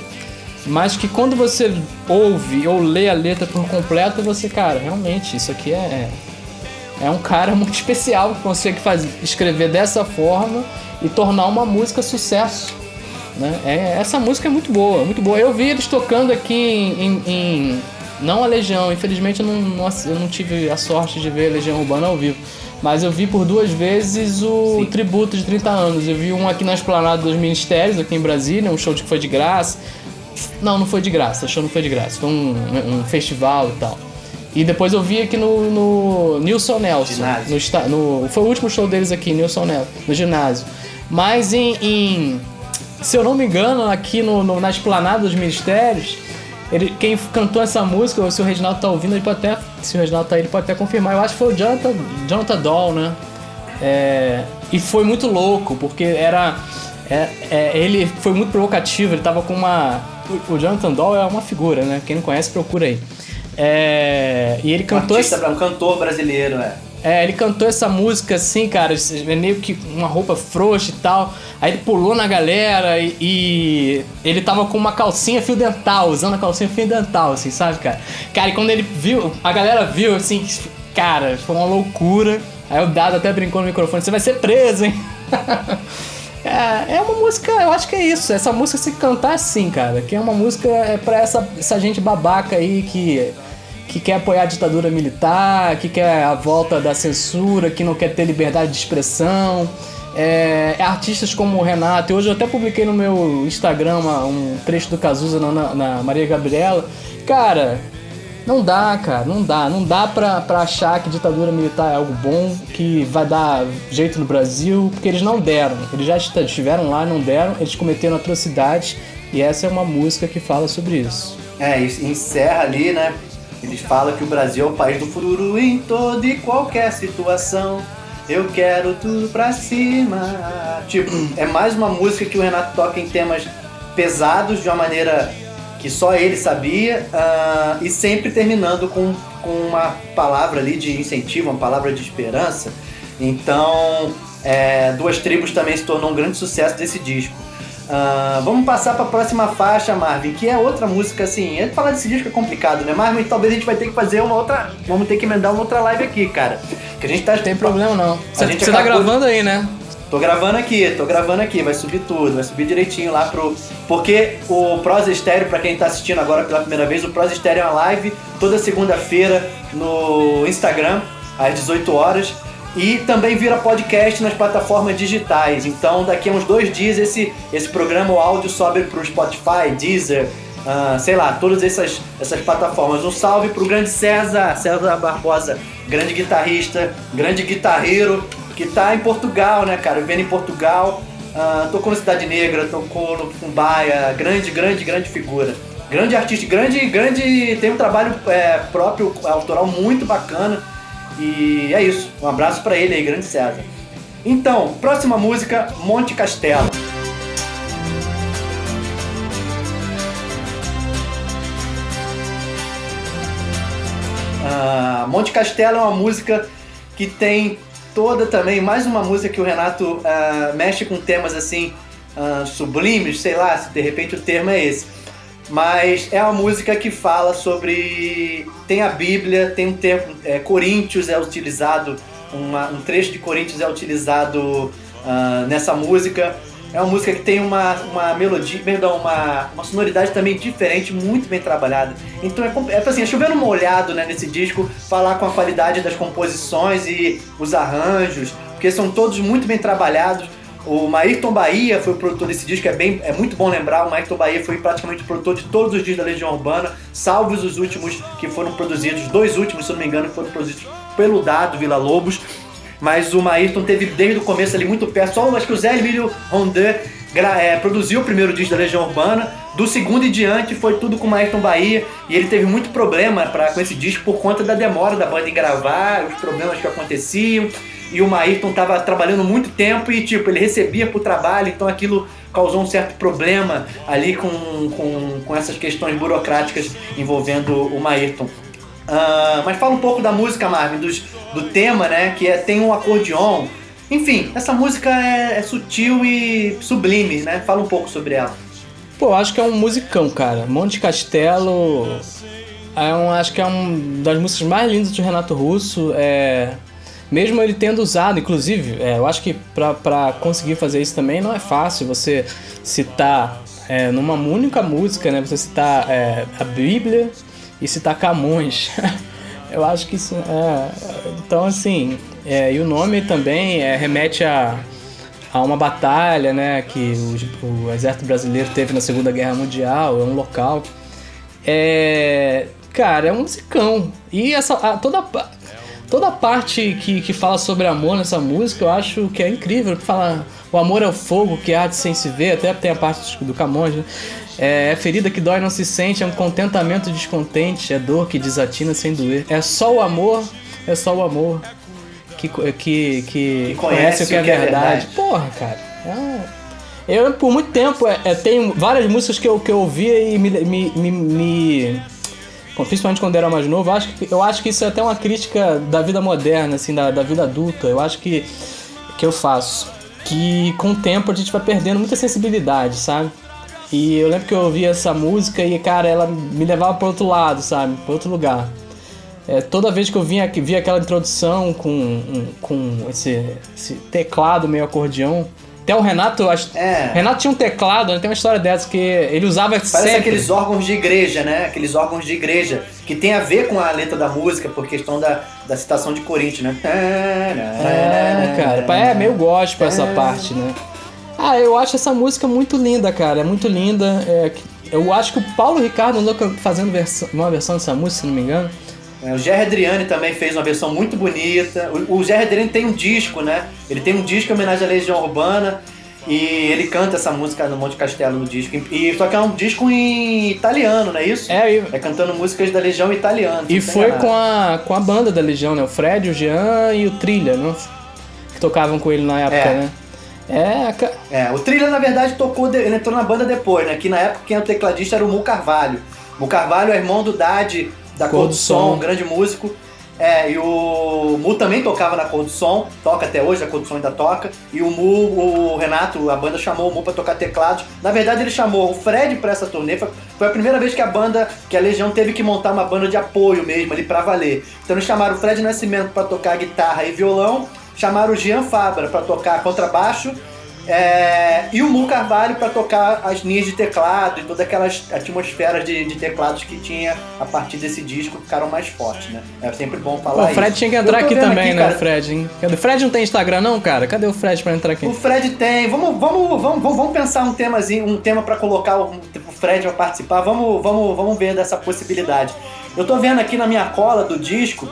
mas que quando você ouve ou lê a letra por completo, você, cara, realmente, isso aqui é, é um cara muito especial que consegue fazer, escrever dessa forma e tornar uma música sucesso. Né? É, essa música é muito boa, muito boa. Eu vi eles tocando aqui em, em, em não a Legião, infelizmente eu não, não, eu não tive a sorte de ver a Legião Urbana ao vivo. Mas eu vi por duas vezes o Sim. tributo de 30 anos. Eu vi um aqui na Esplanada dos Ministérios, aqui em Brasília, um show que foi de graça. Não, não foi de graça, o show não foi de graça, foi um, um festival e tal. E depois eu vi aqui no, no Nilson Nelson. No, no, foi o último show deles aqui, Nilson Nelson, no ginásio. Mas em, em se eu não me engano, aqui no, no, na Esplanada dos Ministérios, ele, quem cantou essa música, se o Reginaldo tá ouvindo, ele pode até. Se o Reginaldo tá aí, ele pode até confirmar. Eu acho que foi o Jonathan, Jonathan Doll, né? É, e foi muito louco, porque era. É, é, ele foi muito provocativo, ele tava com uma. O Jonathan Doll é uma figura, né? Quem não conhece, procura aí. É, e ele cantou. Um, artista, um cantor brasileiro, é. É, ele cantou essa música assim, cara, meio que uma roupa frouxa e tal. Aí ele pulou na galera e, e, ele tava com uma calcinha fio dental, usando a calcinha fio dental, assim, sabe, cara? Cara, e quando ele viu, a galera viu, assim, cara, foi uma loucura. Aí o Dado até brincou no microfone, você vai ser preso, hein? é, é uma música, eu acho que é isso. Essa música se cantar assim, cara, que é uma música é pra essa, essa gente babaca aí que que quer apoiar a ditadura militar, que quer a volta da censura, que não quer ter liberdade de expressão. É, é artistas como o Renato, hoje eu até publiquei no meu Instagram um trecho do Cazuza na, na, Maria Gabriela. Cara, não dá, cara, não dá. Não dá pra, pra achar que ditadura militar é algo bom, que vai dar jeito no Brasil, porque eles não deram. Eles já estiveram lá, não deram, eles cometeram atrocidades, e essa é uma música que fala sobre isso. É, encerra ali, né? Eles falam que o Brasil é o país do fururu em toda e qualquer situação. Eu quero tudo pra cima. Tipo, é mais uma música que o Renato toca em temas pesados de uma maneira que só ele sabia uh, e sempre terminando com, com uma palavra ali de incentivo, uma palavra de esperança. Então, é, Duas Tribos também se tornou um grande sucesso desse disco. Uh, vamos passar para a próxima faixa, Marvin, que é outra música assim. É, falar desse disco é complicado, né, Marvin? Talvez a gente vai ter que fazer uma outra. Vamos ter que emendar uma outra live aqui, cara. Que a gente tá. Não tem problema não. Você, você tá gravando aí, né? Tô gravando aqui, tô gravando aqui, vai subir tudo, vai subir direitinho lá pro. Porque o Prosa Estéreo, pra quem tá assistindo agora pela primeira vez, o Prosa Estéreo é uma live toda segunda-feira no Instagram, às 18 horas e também vira podcast nas plataformas digitais. Então, daqui a uns dois dias, esse, esse programa, o áudio, sobe para o Spotify, Deezer, uh, sei lá, todas essas, essas plataformas. Um salve para o grande César, César Barbosa, grande guitarrista, grande guitarreiro, que está em Portugal, né, cara? Vivendo em Portugal. Uh, tocou na Cidade Negra, tocou no Cumbaia, grande, grande, grande figura. Grande artista, grande, grande. Tem um trabalho é, próprio, autoral muito bacana e é isso. Um abraço para ele aí, grande César. Então, próxima música, Monte Castelo. Ah, Monte Castelo é uma música que tem toda também, mais uma música que o Renato ah, mexe com temas assim ah, sublimes, sei lá, se de repente o termo é esse mas é uma música que fala sobre. Tem a Bíblia, tem um tempo. É, Coríntios é utilizado, uma, um trecho de Coríntios é utilizado uh, nessa música. É uma música que tem uma, uma melodia, perdão, uma, uma sonoridade também diferente, muito bem trabalhada. Então é, é assim, é chovendo molhado né, nesse disco, falar com a qualidade das composições e os arranjos, porque são todos muito bem trabalhados. O Maírton Bahia foi o produtor desse disco, é, bem, é muito bom lembrar. O Maírton Bahia foi praticamente o produtor de todos os discos da Legião Urbana, salvo os últimos que foram produzidos, dois últimos, se não me engano, foram produzidos pelo Dado Vila Lobos. Mas o Maírton teve desde o começo ali muito perto. Só acho que o Zé Emílio Rondin é, produziu o primeiro disco da Legião Urbana. Do segundo em diante foi tudo com o Maírton Bahia. E ele teve muito problema pra, com esse disco por conta da demora da banda em gravar, os problemas que aconteciam e o Maírton estava trabalhando muito tempo e, tipo, ele recebia pro trabalho, então aquilo causou um certo problema ali com, com, com essas questões burocráticas envolvendo o Maírton. Uh, mas fala um pouco da música, Marvin, dos, do tema, né? Que é, tem um acordeon. Enfim, essa música é, é sutil e sublime, né? Fala um pouco sobre ela. Pô, acho que é um musicão, cara. Monte Castelo é um, acho que é um das músicas mais lindas do Renato Russo. É, mesmo ele tendo usado, inclusive, é, eu acho que para conseguir fazer isso também não é fácil você citar é, numa única música, né? Você citar é, a Bíblia e citar Camões. eu acho que isso é. Então, assim, é, e o nome também é, remete a, a uma batalha, né? Que o, o exército brasileiro teve na Segunda Guerra Mundial, é um local. É, cara, é um musicão. E essa, a, toda Toda a parte que, que fala sobre amor nessa música eu acho que é incrível. Fala o amor é o fogo que arde sem se ver, até tem a parte do Camões, né? É, é ferida que dói não se sente, é um contentamento descontente, é dor que desatina sem doer. É só o amor, é só o amor que, que, que, que conhece, o que, é, que é verdade. verdade. Porra, cara. É... Eu, por muito tempo, é, é, tem várias músicas que eu, que eu ouvia e me, me, me, me principalmente quando era mais novo, acho, que, eu acho que isso é até uma crítica da vida moderna, assim, da, da vida adulta. Eu acho que, que eu faço. Que com o tempo a gente vai perdendo muita sensibilidade, sabe? E eu lembro que eu ouvia essa música e, cara, ela me levava para outro lado, sabe? Para outro lugar. É, toda vez que eu vinha, via aquela introdução com, com esse, esse teclado meio acordeão, até o Renato, acho, é. Renato tinha um teclado, né? tem uma história dessa que ele usava Parece sempre. aqueles órgãos de igreja, né? Aqueles órgãos de igreja que tem a ver com a letra da música por questão da, da citação de Corinthians, né? É, cara, é meio gospel essa é. parte, né? Ah, eu acho essa música muito linda, cara, é muito linda. É, eu acho que o Paulo Ricardo andou fazendo uma versão dessa música, se não me engano. É, o Jerry Adriani também fez uma versão muito bonita. O, o Adriani tem um disco, né? Ele tem um disco em homenagem à Legião Urbana. E ele canta essa música no Monte Castelo no disco. E, só que é um disco em italiano, não é isso? É, e, É cantando músicas da Legião italiana. e foi com a, com a banda da Legião, né? O Fred, o Jean e o Trilha, né? Que tocavam com ele na época, É. né? É, É, o Trilha, na verdade, tocou, de- ele entrou na banda depois, né? Que na época quem era o tecladista era o Mu Carvalho. Mu Carvalho é irmão do Dade, da Cor do Som, um grande músico. É, e o Mu também tocava na Cor do Som, toca até hoje, a Cor do Som ainda toca. E o Mu, o Renato, a banda chamou o Mu pra tocar teclados. Na verdade, ele chamou o Fred pra essa turnê. Foi, foi a primeira vez que a banda, que a Legião teve que montar uma banda de apoio mesmo ali pra valer. Então eles chamaram o Fred Nascimento pra tocar guitarra e violão, chamaram o Jean Fabra pra tocar contrabaixo é, e o Mu Carvalho para tocar as linhas de teclado e todas aquelas atmosferas de, de teclados que tinha a partir desse disco ficaram mais fortes, né? É sempre bom Pô, falar o Fred isso. tinha que entrar aqui também, né? cara, Fred, hein? O Fred não tem Instagram, não, cara? Cadê o Fred pra entrar aqui? O Fred tem. Vamos, vamos, vamos, vamos, vamos pensar um temazinho, um tema para colocar o, o Fred para participar. Vamos, vamos, vamos ver dessa possibilidade. Eu tô vendo aqui na minha cola do disco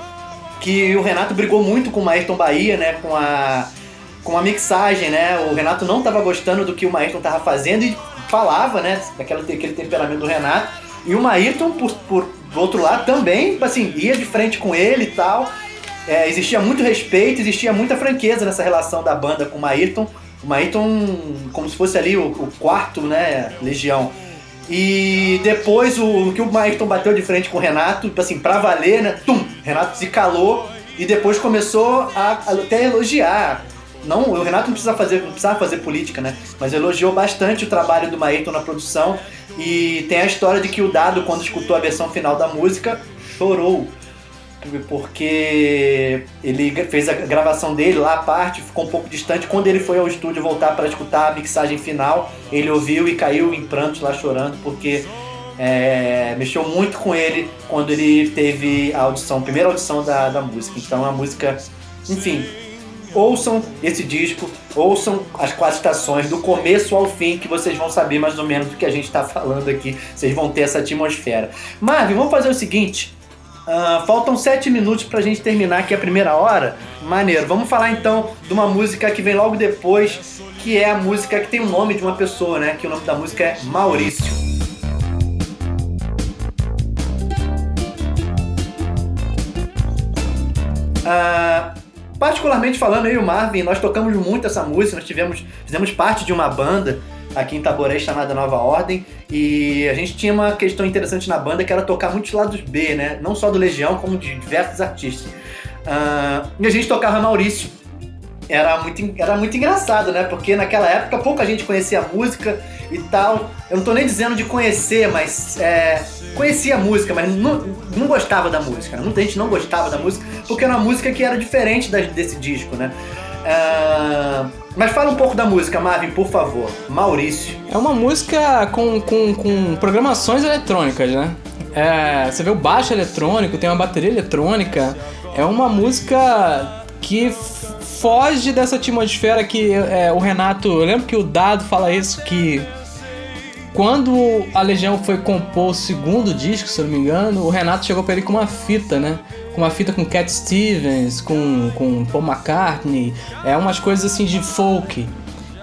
que o Renato brigou muito com o Ayrton Bahia, né? Com a com a mixagem, né? O Renato não estava gostando do que o Maírton estava fazendo e falava, né? Daquele, daquele temperamento do Renato. E o Maírton, por, por do outro lado, também, assim, ia de frente com ele e tal. É, existia muito respeito, existia muita franqueza nessa relação da banda com o Maírton. O Maírton, como se fosse ali o, o quarto, né? Legião. E depois o que o Maírton bateu de frente com o Renato, assim, pra valer, né? Tum! Renato se calou e depois começou a, a até elogiar não, o Renato não precisa fazer, não precisava fazer política, né? Mas elogiou bastante o trabalho do Maíton na produção e tem a história de que o Dado, quando escutou a versão final da música, chorou. Porque ele fez a gravação dele lá à parte, ficou um pouco distante. Quando ele foi ao estúdio voltar para escutar a mixagem final, ele ouviu e caiu em prantos lá chorando, porque é, mexeu muito com ele quando ele teve a audição, a primeira audição da, da música. Então a música, enfim, ouçam esse disco, ouçam as quatro estações do começo ao fim, que vocês vão saber mais ou menos do que a gente está falando aqui. Vocês vão ter essa atmosfera. Marvin, vamos fazer o seguinte. ah, faltam sete minutos pra gente terminar aqui a primeira hora. Maneiro. Vamos falar então de uma música que vem logo depois, que é a música que tem o nome de uma pessoa, né? Que o nome da música é Maurício. Ah, particularmente falando, eu e o Marvin, nós tocamos muito essa música, nós tivemos, fizemos parte de uma banda aqui em Taboré chamada Nova Ordem e a gente tinha uma questão interessante na banda que era tocar muitos lados B, né? Não só do Legião, como de diversos artistas. Ah, e a gente tocava Maurício. Era muito, era muito engraçado, né? Porque naquela época pouca gente conhecia a música e tal. Eu não tô nem dizendo de conhecer, mas é, conhecia a música, mas não, não gostava da música. Muita gente não gostava da música porque era uma música que era diferente desse disco, né? Ah, mas fala um pouco da música, Marvin, por favor. Maurício. É uma música com, com, com programações eletrônicas, né? É, você vê o baixo eletrônico, tem uma bateria eletrônica. É uma música que foge dessa atmosfera que é, o Renato. Eu lembro que o Dado fala isso que quando a Legião foi compor o segundo disco, se eu não me engano, o Renato chegou pra ele com uma fita, né? Com uma fita com Cat Stevens, com, com Paul McCartney, é umas coisas assim de folk.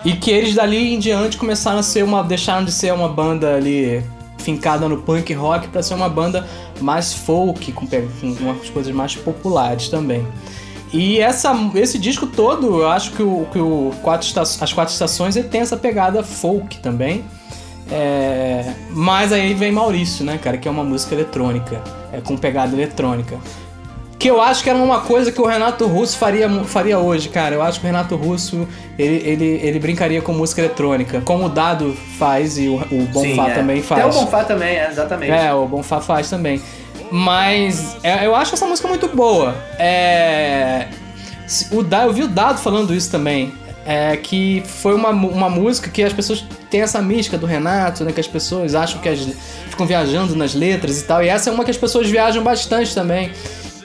E que eles dali em diante começaram a ser uma. deixaram de ser uma banda ali fincada no punk rock para ser uma banda mais folk, com, com umas coisas mais populares também. E essa, esse disco todo, eu acho que, o, que o quatro as quatro estações ele tem essa pegada folk também. É, mas aí vem Maurício, né, cara, que é uma música eletrônica, é, com pegada eletrônica. Que eu acho que era uma coisa que o Renato Russo faria, faria hoje, cara. Eu acho que o Renato Russo ele, ele, ele brincaria com música eletrônica, como o Dado faz e o, o Bonfá Sim, é. também faz. Até o Bonfá também, é, exatamente. É, o Bonfá faz também. Mas é, eu acho essa música muito boa. É, o Da, eu vi o Dado falando isso também. É que foi uma, uma música que as pessoas têm essa mística do Renato, né? Que as pessoas acham que as, ficam viajando nas letras e tal. E essa é uma que as pessoas viajam bastante também.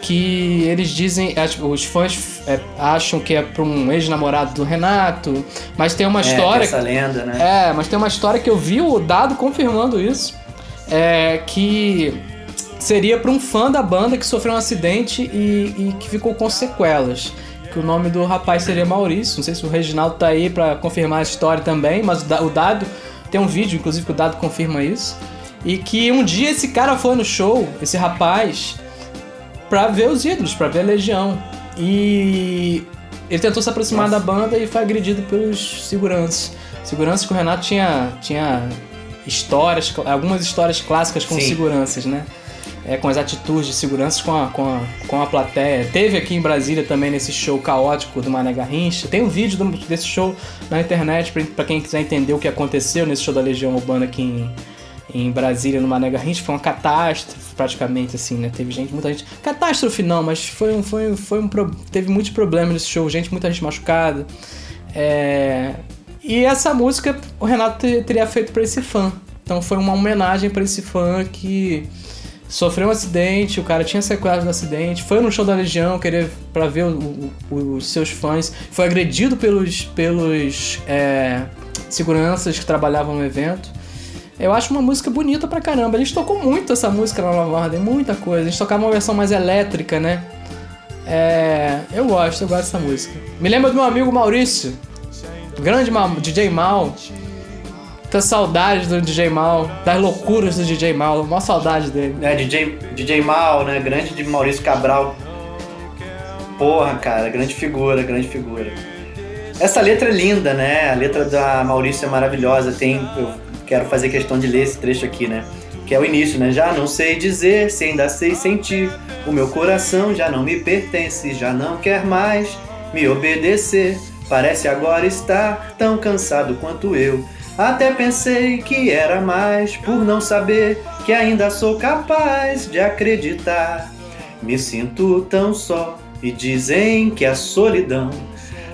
Que eles dizem, as- os fãs é, acham que é pra um ex-namorado do Renato, mas tem uma É, história essa lenda, né? é, mas tem uma história que eu vi o Dado confirmando isso. É que seria para um fã da banda que sofreu um acidente e, e que ficou com sequelas. Que o nome do rapaz seria Maurício. Não sei se o Reginaldo tá aí para confirmar a história também, mas o Dado tem um vídeo, inclusive, que o Dado confirma isso. E que um dia esse cara foi no show, esse rapaz, pra ver os ídolos, pra ver a Legião. E ele tentou se aproximar Nossa. da banda e foi agredido pelos seguranças. Seguranças que o Renato tinha, tinha histórias, algumas histórias clássicas com Sim. seguranças, né? É, com as atitudes de segurança com a, com, a, com a plateia. Teve aqui em Brasília também nesse show caótico do Mané Garrincha. Tem um vídeo desse show na internet para quem quiser entender o que aconteceu nesse show da Legião Urbana aqui em, em Brasília, no Mané Garrincha. Foi uma catástrofe, praticamente, assim, né? Teve gente, muita gente. Catástrofe não, mas foi um. Foi, foi um teve muitos problemas nesse show, gente, muita gente machucada. É... E essa música o Renato teria feito para esse fã. Então foi uma homenagem para esse fã que sofreu um acidente, o cara tinha sequelas do acidente, foi no show da Legião querer para ver o, o, os seus fãs, foi agredido pelos, pelos é, seguranças que trabalhavam no evento. Eu acho uma música bonita pra caramba. Gente tocou muito essa música na Nova Ordem, muita coisa. A gente tocava uma versão mais elétrica, né? É, eu gosto, eu gosto dessa música. Me lembra do meu amigo Maurício, grande DJ Mal. Tô saudade do DJ Mal, das loucuras do DJ Mal, uma saudade dele. É, DJ, DJ Mal, né? Grande de Maurício Cabral. Porra, cara, grande figura, grande figura. Essa letra é linda, né? A letra da Maurício é maravilhosa. Tem, eu quero fazer questão de ler esse trecho aqui, né? Que é o início, né? Já não sei dizer, se ainda sei sentir. O meu coração já não me pertence, já não quer mais me obedecer. Parece agora estar tão cansado quanto eu. Até pensei que era mais por não saber que ainda sou capaz de acreditar. Me sinto tão só e dizem que a solidão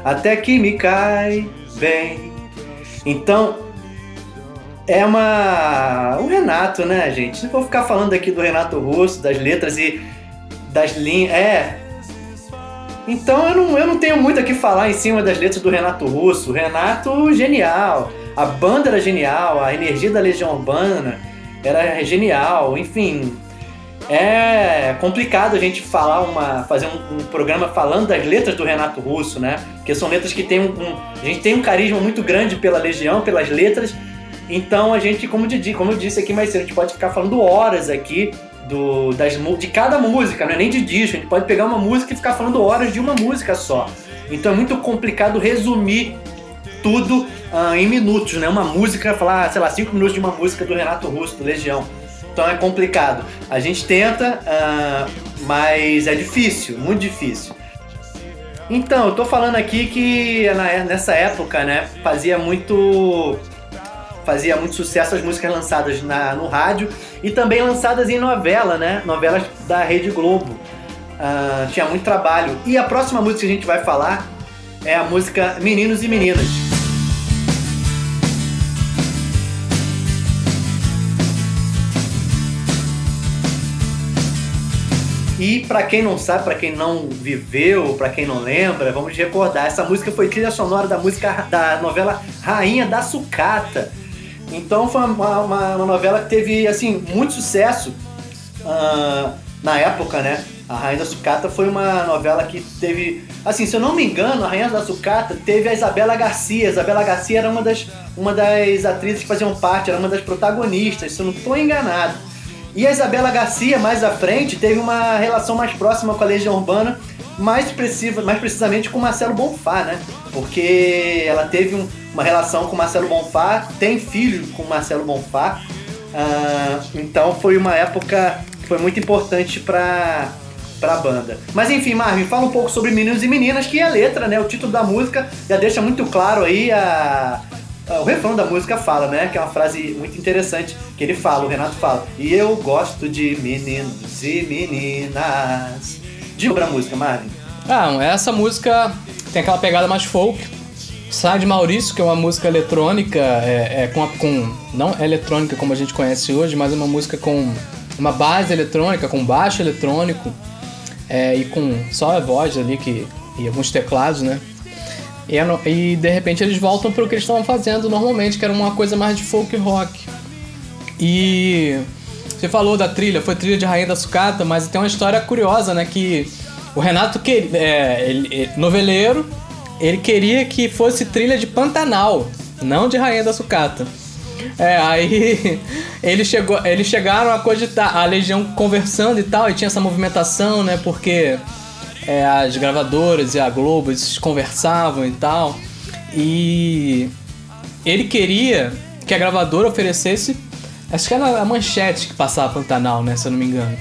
até que me cai bem. Então, é uma. O Renato, né, gente? For ficar falando aqui do Renato Russo, das letras e das linhas. É. Então eu não, eu não tenho muito aqui falar em cima das letras do Renato Russo. Renato, genial a banda era genial, a energia da Legião Urbana era genial, enfim. É complicado a gente falar uma. fazer um, um programa falando das letras do Renato Russo, né? Porque são letras que tem um, um, A gente tem um carisma muito grande pela Legião, pelas letras. Então a gente, como, de, como eu disse aqui mais cedo, a gente pode ficar falando horas aqui do, das, de cada música, não é nem de disco. A gente pode pegar uma música e ficar falando horas de uma música só. Então é muito complicado resumir tudo uh, em minutos, né? Uma música, falar, sei lá, cinco minutos de uma música do Renato Russo, do Legião. Então é complicado. A gente tenta, uh, mas é difícil, muito difícil. Então, eu tô falando aqui que nessa época, né, fazia muito fazia muito sucesso as músicas lançadas na, no rádio e também lançadas em novela, né? Novelas da Rede Globo. Uh, tinha muito trabalho. E a próxima música que a gente vai falar é a música Meninos e Meninas. E para quem não sabe, para quem não viveu, para quem não lembra, vamos recordar. Essa música foi trilha sonora da música da novela Rainha da Sucata. Então foi uma, uma, uma novela que teve assim muito sucesso uh, na época, né? A Rainha da Sucata foi uma novela que teve, assim, se eu não me engano, a Rainha da Sucata teve a Isabela Garcia. A Isabela Garcia era uma das, uma das atrizes que faziam parte, era uma das protagonistas, se eu não estou enganado. E a Isabela Garcia, mais à frente, teve uma relação mais próxima com a Legião Urbana, mais, expressiva, mais precisamente com Marcelo Bonfá, né? Porque ela teve um, uma relação com Marcelo Bonfá, tem filho com Marcelo Bonfá. Uh, então foi uma época que foi muito importante para pra banda. Mas enfim, Marvin, fala um pouco sobre Meninos e Meninas, que é a letra, né? O título da música já deixa muito claro aí a, o refrão da música fala, né? Que é uma frase muito interessante que ele fala, o Renato fala. E eu gosto de meninos e meninas. Diga pra música, Marvin. Ah, essa música tem aquela pegada mais folk. Sai de Maurício, que é uma música eletrônica, é, é com, a, com. Não é eletrônica como a gente conhece hoje, mas é uma música com uma base eletrônica, com baixo eletrônico é, e com só a voz ali que, e alguns teclados, né? E, e de repente eles voltam para o que eles estavam fazendo normalmente, que era uma coisa mais de folk rock. E você falou da trilha, foi trilha de Rainha da Sucata, mas tem uma história curiosa, né? Que o Renato, que, é, ele, noveleiro, ele queria que fosse trilha de Pantanal, não de Rainha da Sucata. É, aí ele chegou, eles chegaram a cogitar, a Legião conversando e tal, e tinha essa movimentação, né? Porque é, as gravadoras e a Globo eles conversavam e tal. E ele queria que a gravadora oferecesse. Acho que era a manchete que passava Pantanal, né? Se eu não me engano.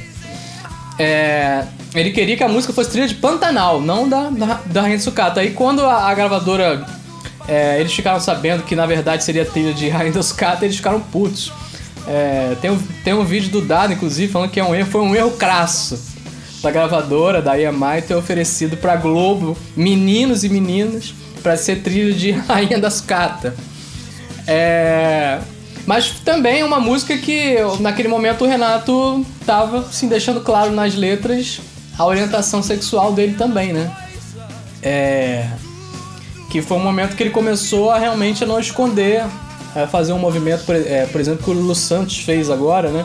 É, ele queria que a música fosse trilha de Pantanal, não da, da, da Rainha de Sucata. Aí quando a, a gravadora. É, eles ficaram sabendo que na verdade seria trilha de Rainha da Sucata, eles ficaram putos. É, tem, um, tem um vídeo do Dado, inclusive, falando que é um erro, foi um erro crasso da gravadora, da EMI, ter oferecido pra Globo meninos e meninas para ser trilha de Rainha da Sucata. É, mas também é uma música que naquele momento o Renato tava assim, deixando claro nas letras a orientação sexual dele também, né? É, que foi um momento que ele começou a realmente não esconder, a fazer um movimento, por, é, por exemplo, que o Lulu Santos fez agora, né?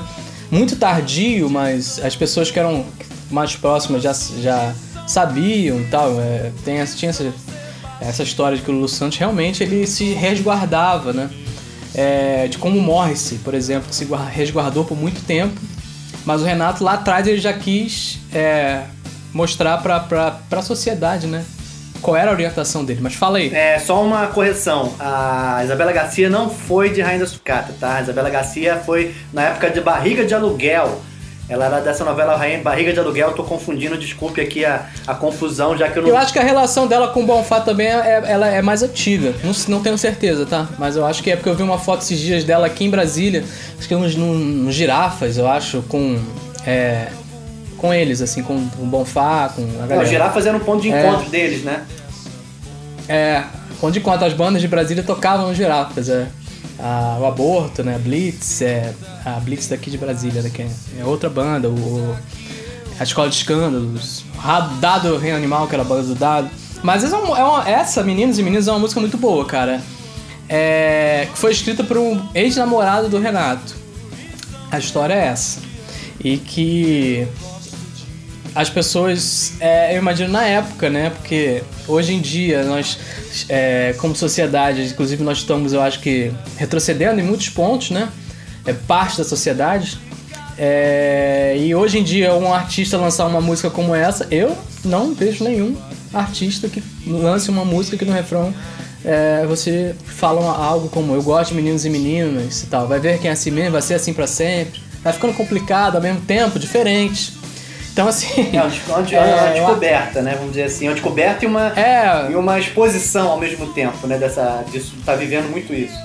Muito tardio, mas as pessoas que eram mais próximas já, já sabiam tal. É, tem, tinha essa, essa história de que o Lulu Santos realmente ele se resguardava, né? É, de como Morrissey, por exemplo, que se resguardou por muito tempo. Mas o Renato lá atrás ele já quis é, mostrar para a sociedade, né? Qual era a orientação dele, mas fala aí. É, só uma correção. A Isabela Garcia não foi de Rainha da Sucata, tá? A Isabela Garcia foi na época de Barriga de Aluguel, ela era dessa novela Rainha Barriga de Aluguel, tô confundindo, desculpe aqui a, a confusão, já que eu não. Eu acho que a relação dela com o Bonfá também é, ela é mais antiga. Não, não tenho certeza, tá? Mas eu acho que é porque eu vi uma foto esses dias dela aqui em Brasília, acho que nos, nos girafas, eu acho, com. É, com eles, assim, com o Bonfá, com a galera. Não, girafas era um ponto de é. encontro é, deles, né? É, ponto de encontro. As bandas de Brasília tocavam girafas, é a, o Aborto, né? Blitz, é, a Blitz daqui de Brasília, né? Que é, é outra banda, o, a Escola de Escândalos, Dado Reino Animal, que era a banda do Dado. Mas essa, é uma, essa, Meninos e Meninas, é uma música muito boa, cara. É, foi escrita por um ex-namorado do Renato. A história é essa. E que as pessoas, é, eu imagino na época, né? Porque hoje em dia nós, é, como sociedade, inclusive nós estamos, eu acho que, retrocedendo em muitos pontos, né? É parte da sociedade. É, e hoje em dia um artista lançar uma música como essa, eu não vejo nenhum artista que lance uma música que no refrão é, você fala algo como eu gosto de meninos e meninas e tal. Vai ver quem é assim mesmo, vai ser assim para sempre. Vai ficando complicado ao mesmo tempo, diferente. Então, assim. É uma, é, uma descoberta, né? Vamos dizer assim. Uma descoberta e uma, é, e uma exposição ao mesmo tempo, né? Dessa, disso, tá vivendo muito isso.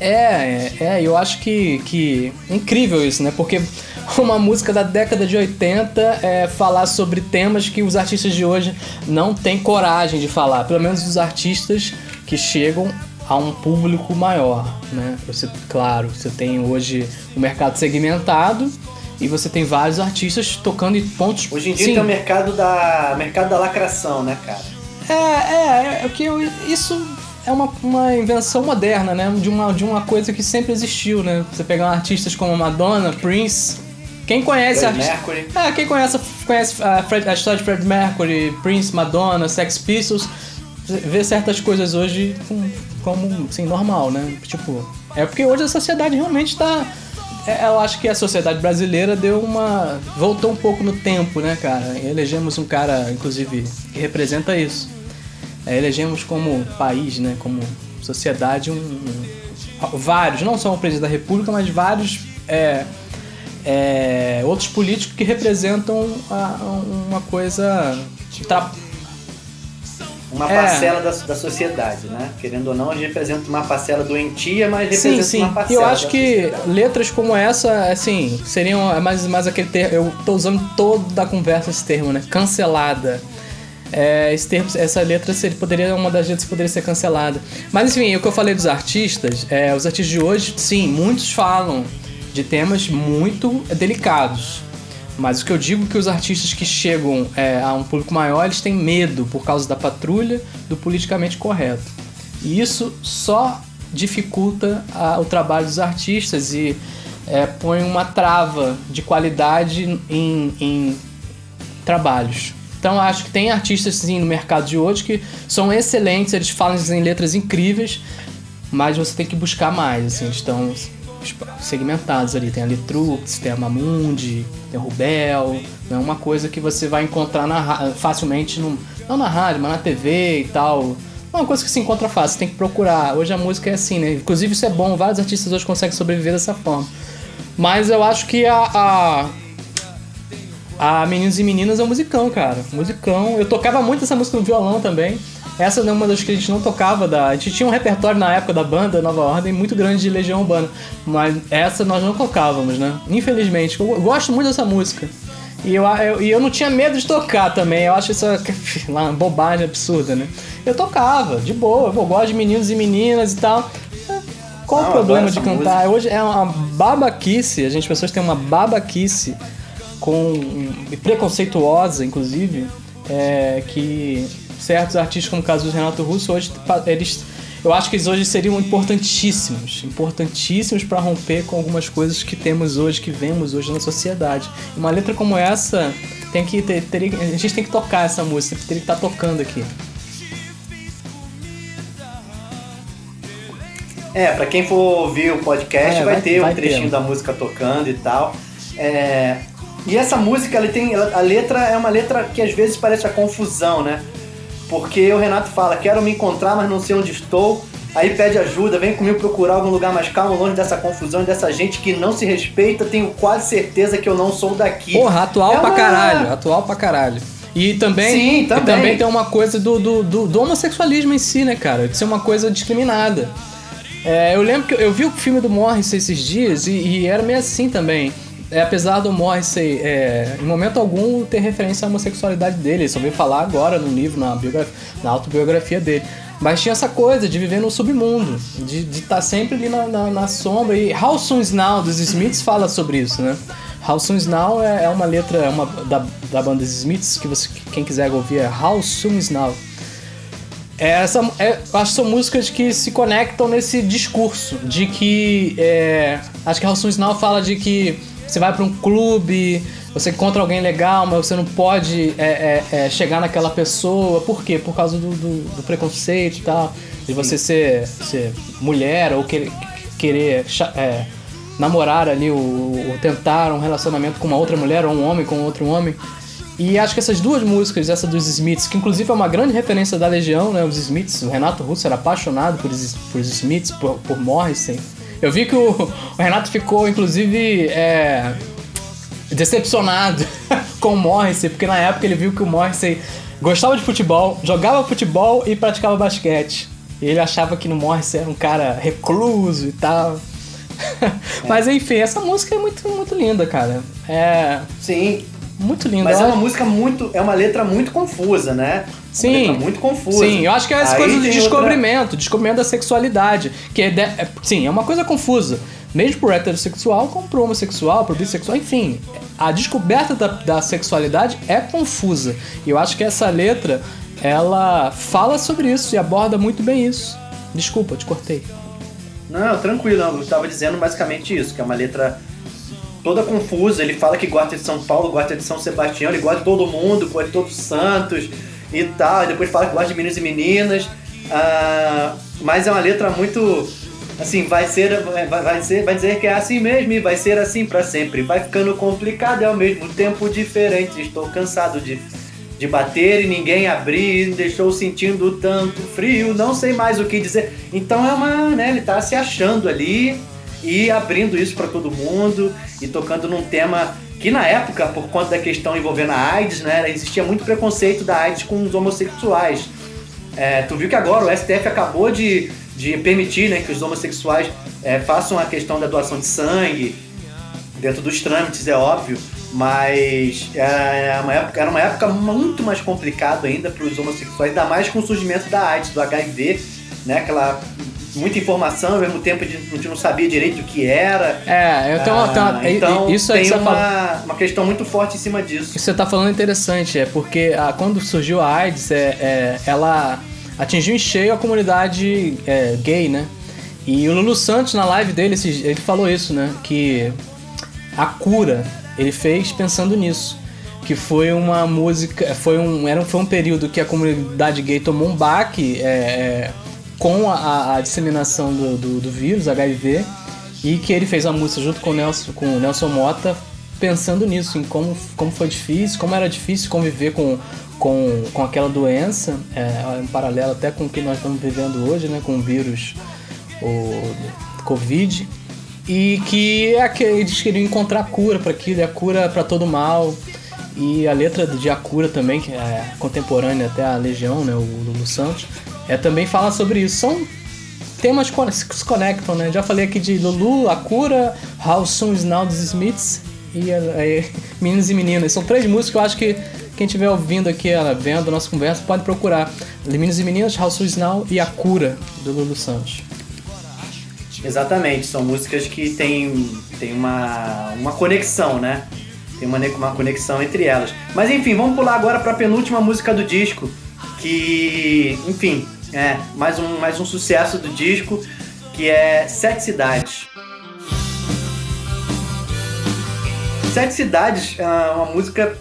É, é, é, eu acho que, que é incrível isso, né? Porque uma música da década de 80 é falar sobre temas que os artistas de hoje não têm coragem de falar. Pelo menos os artistas que chegam a um público maior, né? Você, claro, você tem hoje o mercado segmentado e você tem vários artistas tocando em pontos. Hoje em dia Sim. tem o mercado da mercado da lacração, né, cara? É, é, é, é que eu, isso é uma, uma invenção moderna, né? De uma, de uma coisa que sempre existiu, né? Você pegar artistas como Madonna, Prince. Quem conhece Fred Mercury. É, quem conhece, conhece a, Fred, a história de Fred Mercury, Prince, Madonna, Sex Pistols, vê certas coisas hoje como, assim, normal, né? Tipo, é porque hoje a sociedade realmente está é, eu acho que a sociedade brasileira deu uma. voltou um pouco no tempo, né, cara? Elegemos um cara, inclusive, que representa isso. É, elegemos como país, né, como sociedade, um, vários, não só o presidente da República, mas vários é, é, outros políticos que representam a, uma coisa uma é. parcela da, da sociedade, né? Querendo ou não, a gente representa uma parcela doentia, mas representa sim, sim. uma parcela. Eu acho que sociedade. letras como essa, assim, seriam é mais, mais aquele termo. Eu tô usando toda a conversa esse termo, né? Cancelada. É, esse termo, essa letra seria, poderia, uma das letras poderia ser cancelada. Mas enfim, o que eu falei dos artistas, é, os artistas de hoje, sim, muitos falam de temas muito delicados. Mas o que eu digo é que os artistas que chegam é, a um público maior, eles têm medo por causa da patrulha do politicamente correto. E isso só dificulta a, o trabalho dos artistas e é, põe uma trava de qualidade em, em trabalhos. Então acho que tem artistas sim no mercado de hoje que são excelentes, eles falam em letras incríveis, mas você tem que buscar mais, assim, estão segmentados ali. Tem a Letrux, tem a Mamundi, tem o Rubel. É uma coisa que você vai encontrar na, facilmente, no, não na rádio, mas na TV e tal. É uma coisa que se encontra fácil, tem que procurar. Hoje a música é assim, né? Inclusive isso é bom, vários artistas hoje conseguem sobreviver dessa forma. Mas eu acho que a, a a Meninos e Meninas é um musicão, cara. Musicão. Eu tocava muito essa música no violão também. Essa é uma das que a gente não tocava. Da... A gente tinha um repertório na época da banda Nova Ordem muito grande de Legião Urbana. Mas essa nós não tocávamos, né? Infelizmente. Eu gosto muito dessa música. E eu, eu, eu não tinha medo de tocar também. Eu acho isso uma bobagem absurda, né? Eu tocava, de boa. Eu gosto de meninos e meninas e tal. Qual não, o problema de cantar? Música. Hoje é uma babaquice. A gente, as pessoas têm uma babaquice com preconceituosa, inclusive, é, que certos artistas, como o caso do Renato Russo, hoje eles eu acho que eles hoje seriam importantíssimos, importantíssimos para romper com algumas coisas que temos hoje, que vemos hoje na sociedade. Uma letra como essa tem que ter, teria, a gente tem que tocar essa música, teria que estar tá tocando aqui. É, para quem for ouvir o podcast, é, vai, vai, ter vai um trechinho ter. da música tocando e tal. É, e essa música, ela tem, a letra é uma letra que às vezes parece a confusão, né? Porque o Renato fala: Quero me encontrar, mas não sei onde estou. Aí pede ajuda, vem comigo procurar algum lugar mais calmo, longe dessa confusão, dessa gente que não se respeita. Tenho quase certeza que eu não sou daqui. Porra, atual é pra uma... caralho, atual pra caralho. E também, Sim, também. E também tem uma coisa do, do, do, do, homossexualismo em si, né, cara? De ser uma coisa discriminada. É, eu lembro que eu vi o filme do Morris esses dias e, e era meio assim também é, apesar do Morrissey, é, em momento algum, ter referência à homossexualidade dele. Ele só veio falar agora no livro, na, na autobiografia dele. Mas tinha essa coisa de viver no submundo, de estar tá sempre ali na, na, na, sombra. E How Soon Is Now, dos Smiths, fala sobre isso, né? How Soon Is Now é, é uma letra é uma, da, da banda Smiths, que você, quem quiser ouvir é How Soon Is Now. É, essa, é, acho que são músicas que se conectam nesse discurso de que. É, acho que How Soon Is Now fala de que você vai para um clube, você encontra alguém legal, mas você não pode é, é, é, chegar naquela pessoa. Por quê? Por causa do, do, do preconceito e tal. De você ser, ser mulher ou querer, querer é, namorar ali, ou, ou, tentar um relacionamento com uma outra mulher, ou um homem com outro homem. E acho que essas duas músicas, essa dos Smiths, que inclusive é uma grande referência da Legião, né? Os Smiths, o Renato Russo era apaixonado por, por Smiths, por, por Morrison. Eu vi que o, o Renato ficou, inclusive, é, decepcionado com o Morrissey, porque na época ele viu que o Morrissey gostava de futebol, jogava futebol e praticava basquete. E ele achava que no Morrissey era um cara recluso e tal. Mas enfim, essa música é muito, muito linda, cara. É. Sim. Muito linda. Mas é uma música muito. É uma letra muito confusa, né? Sim. muito confusa. Sim, eu acho que é essa coisa do descobrimento, outra... descobrimento da sexualidade. Que é, de... é, sim, é uma coisa confusa. Mesmo pro heterossexual, como pro homossexual, pro bissexual, enfim. A descoberta da, da sexualidade é confusa. E eu acho que essa letra, ela fala sobre isso e aborda muito bem isso. Desculpa, te cortei. Não, tranquilo, eu estava dizendo basicamente isso, que é uma letra toda confusa. Ele fala que gosta de São Paulo, gosta de São Sebastião, ele gosta de todo mundo, gosta de todos os santos e tal. E depois fala que gosta de meninos e meninas. Uh, mas é uma letra muito. Assim, vai ser, vai, ser, vai dizer que é assim mesmo e vai ser assim para sempre. Vai ficando complicado e ao mesmo tempo diferente. Estou cansado de, de bater e ninguém abrir, deixou sentindo tanto frio, não sei mais o que dizer. Então é uma, né, ele tá se achando ali e abrindo isso para todo mundo e tocando num tema que na época, por conta da questão envolvendo a AIDS, né, existia muito preconceito da AIDS com os homossexuais. É, tu viu que agora o STF acabou de, de permitir né, que os homossexuais é, façam a questão da doação de sangue, dentro dos trâmites, é óbvio, mas é uma época, era uma época muito mais complicada ainda para os homossexuais, ainda mais com o surgimento da AIDS, do HIV, né, aquela muita informação, ao mesmo tempo a gente não sabia direito o que era. É, então, ah, então isso tem uma, fala... uma questão muito forte em cima disso. Isso que você tá falando é interessante, é porque a, quando surgiu a AIDS, é, é, ela atingiu em cheio a comunidade é, gay, né? E o Lulu Santos, na live dele, ele falou isso, né? Que a cura ele fez pensando nisso. Que que foi uma música, foi um, era, foi um período que a comunidade gay tomou um baque é, é, com a, a disseminação do, do, do, vírus, HIV, e que ele fez a música junto com o Nelson, com o Nelson Mota, pensando nisso, em como, como foi difícil, como era difícil conviver com, com, com aquela doença, é, um paralelo até com o que nós estamos vivendo hoje, né, com o vírus, o Covid, e que é eles queriam encontrar cura para aquilo, é a cura para todo mal. E a letra de Akura também, que é contemporânea até a Legião, né, o Lulu Santos, é, também fala sobre isso. São temas que se conectam, né? Já falei aqui de Lulu, Akura, How Soon Is Now dos Smiths e é, Meninos e Meninas. São três músicas que eu acho que quem estiver ouvindo aqui, vendo a nossa conversa, pode procurar. Meninos e Meninas, How Soon Is Now e Akura, do Lulu Santos. Exatamente, são músicas que têm, têm uma, uma conexão, né? Tem uma, uma conexão entre elas. Mas enfim, vamos pular agora para a penúltima música do disco, que, enfim, é mais um, mais um sucesso do disco, que é Sete Cidades. Sete Cidades é uma música,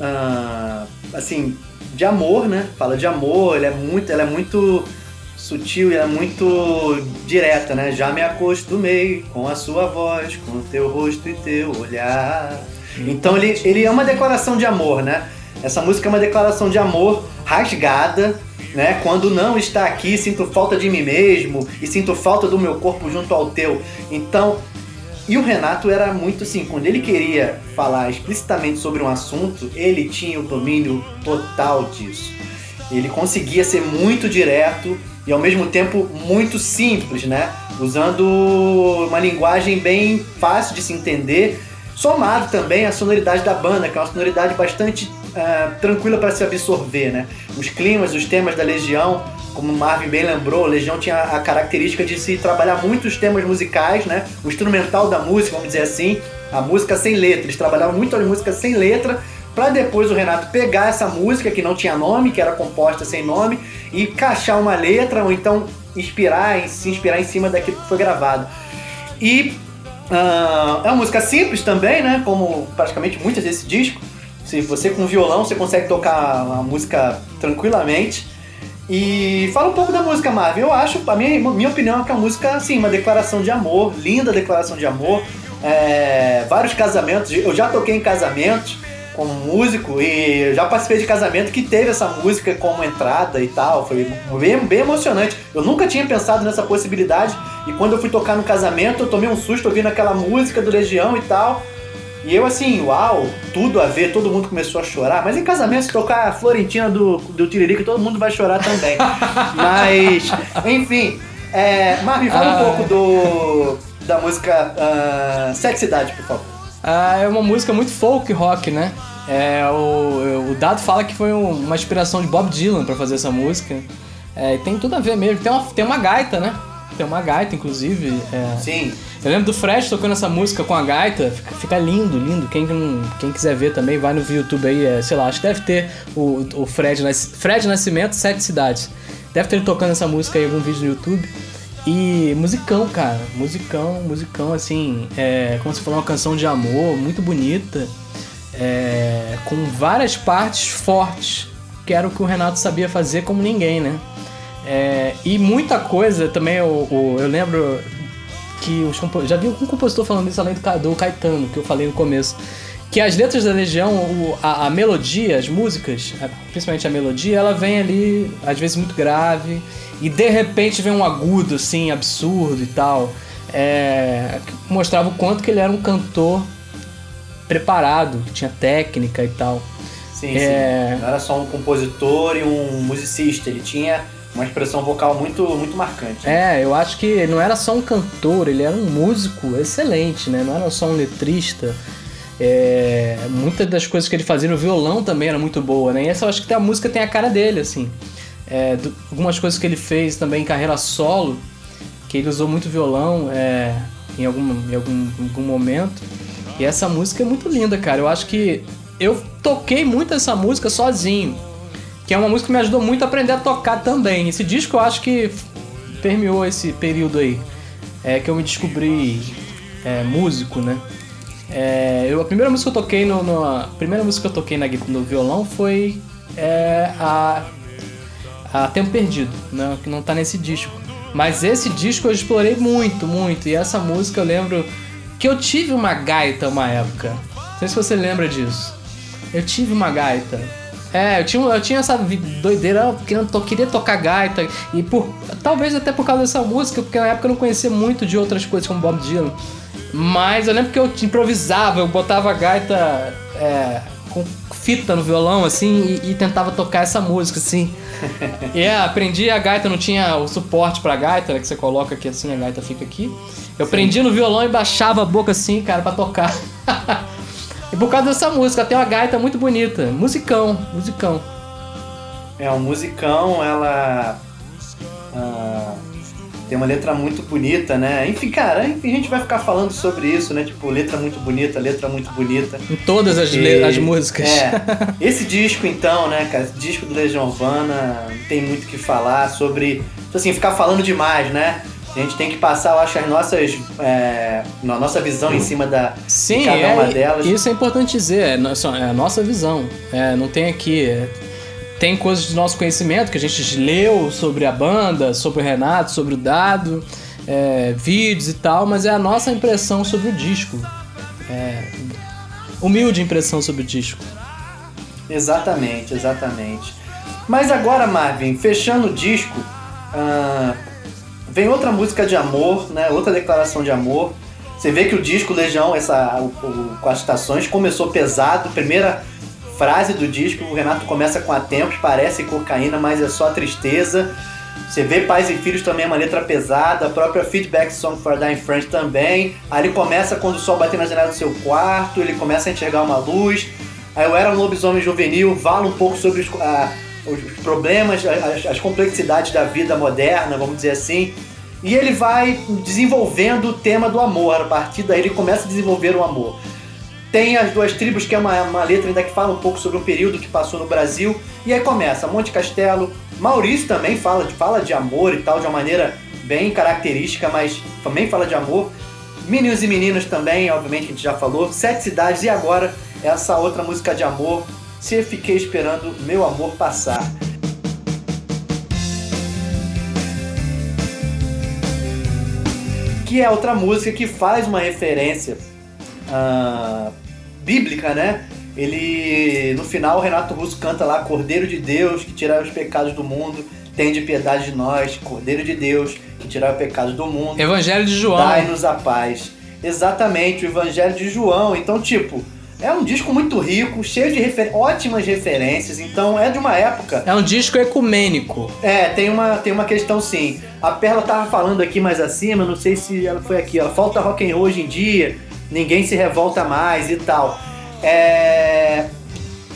uh, assim, de amor, né? Fala de amor, ela é muito, ela é muito sutil e é muito direta, né? Já me acostumei com a sua voz, com o teu rosto e teu olhar. Então ele, ele é uma declaração de amor, né? Essa música é uma declaração de amor rasgada, né? Quando não está aqui, sinto falta de mim mesmo e sinto falta do meu corpo junto ao teu. Então, e o Renato era muito assim, quando ele queria falar explicitamente sobre um assunto, ele tinha o domínio total disso. Ele conseguia ser muito direto, e ao mesmo tempo muito simples, né? Usando uma linguagem bem fácil de se entender, somado também à sonoridade da banda, que é uma sonoridade bastante uh, tranquila para se absorver, né? Os climas, os temas da Legião, como o Marvin bem lembrou, Legião tinha a característica de se trabalhar muitos temas musicais, né? O instrumental da música, vamos dizer assim, a música sem letra. Eles trabalhavam muito a música sem letra para depois o Renato pegar essa música que não tinha nome, que era composta sem nome, e encaixar uma letra ou então inspirar, se inspirar em cima daquilo que foi gravado. E uh, é uma música simples também, né? Como praticamente muitas desse disco. Se você com violão você consegue tocar a música tranquilamente. E fala um pouco da música, Marvin. Eu acho, a minha, minha opinião é que a música, assim, uma declaração de amor, linda declaração de amor. É, vários casamentos, eu já toquei em casamentos como músico e já participei de casamento que teve essa música como entrada e tal. Foi bem, bem emocionante. Eu nunca tinha pensado nessa possibilidade e quando eu fui tocar no casamento eu tomei um susto ouvindo aquela música do Legião e tal. E eu assim, uau, tudo a ver, todo mundo começou a chorar. Mas em casamento, se tocar a Florentina do, do Tiririca, todo mundo vai chorar também. Mas, enfim. É, Marvin, fala ah. um pouco do, da música uh, Sexidade, por favor. Ah, é uma música muito folk rock, né? É, o, o Dado fala que foi uma inspiração de Bob Dylan para fazer essa música. É, tem tudo a ver mesmo. Tem uma, tem uma gaita, né? Tem uma gaita, inclusive. É. Sim. Eu lembro do Fred tocando essa música com a gaita. Fica, fica lindo, lindo. Quem, quem quiser ver também, vai no YouTube aí. É, sei lá, acho que deve ter o, o Fred, Fred Nascimento, Sete Cidades. Deve ter ele tocando essa música aí em algum vídeo no YouTube. E musicão, cara. Musicão, musicão, assim. É, como você falou, uma canção de amor muito bonita. É, com várias partes fortes. Que era o que o Renato sabia fazer como ninguém, né? É, e muita coisa também, eu, eu, lembro que os já vi um compositor falando isso além do, do Caetano, que eu falei no começo que as letras da Legião, o, a, a, melodia, as músicas, principalmente a melodia, ela vem ali, às vezes muito grave, e de repente vem um agudo, assim, absurdo e tal. É, mostrava o quanto que ele era um cantor preparado, que tinha técnica e tal. Sim, é... sim. Não era só um compositor e um musicista, ele tinha uma expressão vocal muito, muito marcante. Né? É, eu acho que não era só um cantor, ele era um músico excelente, né? Não era só um letrista. É, muitas das coisas que ele fazia no violão também era muito boa, né? E essa eu acho que a música tem a cara dele, assim. É, do, algumas coisas que ele fez também em carreira solo, que ele usou muito violão é, em, algum, em algum, algum momento. E essa música é muito linda, cara. Eu acho que eu toquei muito essa música sozinho. Que é uma música que me ajudou muito a aprender a tocar também. Esse disco eu acho que permeou esse período aí. É que eu me descobri é, músico, né? É, eu, a primeira música que eu toquei no, no a primeira música que eu toquei na, no violão foi é, a, a Tempo Perdido, né, que não tá nesse disco. Mas esse disco eu explorei muito, muito. E essa música eu lembro que eu tive uma gaita uma época. Não sei se você lembra disso. Eu tive uma gaita. É, eu tinha, eu tinha essa doideira, eu queria tocar gaita. E por talvez até por causa dessa música, porque na época eu não conhecia muito de outras coisas como Bob Dylan. Mas eu lembro que eu improvisava, eu botava a gaita é, com fita no violão, assim, e, e, tentava tocar essa música, assim. e é, aprendi a gaita, não tinha o suporte pra gaita, né, que você coloca aqui assim, a gaita fica aqui. Eu Sim. prendi no violão e baixava a boca assim, cara, para tocar. e por causa dessa música, tem uma gaita muito bonita. Musicão, musicão. É, um musicão, ela. Uh, tem uma letra muito bonita, né? Enfim, cara, enfim, a gente vai ficar falando sobre isso, né? Tipo, letra muito bonita, letra muito bonita. Em todas as, e, as músicas. É. Esse disco, então, né, cara? Esse disco do Legião Urbana, tem muito o que falar sobre. Assim, ficar falando demais, né? A gente tem que passar, eu acho, as nossas. É, a nossa visão em cima da, Sim, de cada é, uma delas. Isso é importante dizer, é, é a nossa visão. É, não tem aqui. É, tem coisas do nosso conhecimento que a gente leu sobre a banda, sobre o Renato, sobre o Dado, é, vídeos e tal, mas é a nossa impressão sobre o disco. É, humilde impressão sobre o disco. Exatamente, exatamente. Mas agora, Marvin, fechando o disco. Uh Vem outra música de amor, né? Outra declaração de amor. Você vê que o disco Legião, essa, o, o, com as estações, começou pesado. Primeira frase do disco, o Renato começa com a tempos, parece cocaína, mas é só tristeza. Você vê Pais e Filhos também é uma letra pesada, a própria Feedback Song for Dying Friends também. Aí ele começa quando o sol bate na janela do seu quarto, ele começa a enxergar uma luz. Aí eu era um lobisomem juvenil, fala um pouco sobre a, os problemas, as, as complexidades da vida moderna, vamos dizer assim. E ele vai desenvolvendo o tema do amor. A partir daí ele começa a desenvolver o amor. Tem as duas tribos, que é uma, uma letra ainda que fala um pouco sobre o período que passou no Brasil. E aí começa Monte Castelo. Maurício também fala, fala de amor e tal, de uma maneira bem característica, mas também fala de amor. Meninos e meninas também, obviamente, a gente já falou. Sete cidades e agora essa outra música de amor se fiquei esperando meu amor passar. Que é outra música que faz uma referência uh, bíblica, né? Ele, no final, o Renato Russo canta lá Cordeiro de Deus que tirar os pecados do mundo, tem de piedade de nós, Cordeiro de Deus que tirar os pecados do mundo. Evangelho de João. Dai-nos a paz. Exatamente, o Evangelho de João. Então, tipo, é um disco muito rico, cheio de refer ótimas referências, então é de uma época. É um disco ecumênico. É, tem uma, tem uma questão sim. A Perla tava falando aqui mais acima, não sei se ela foi aqui, ó. Falta rock and roll hoje em dia, ninguém se revolta mais e tal. É.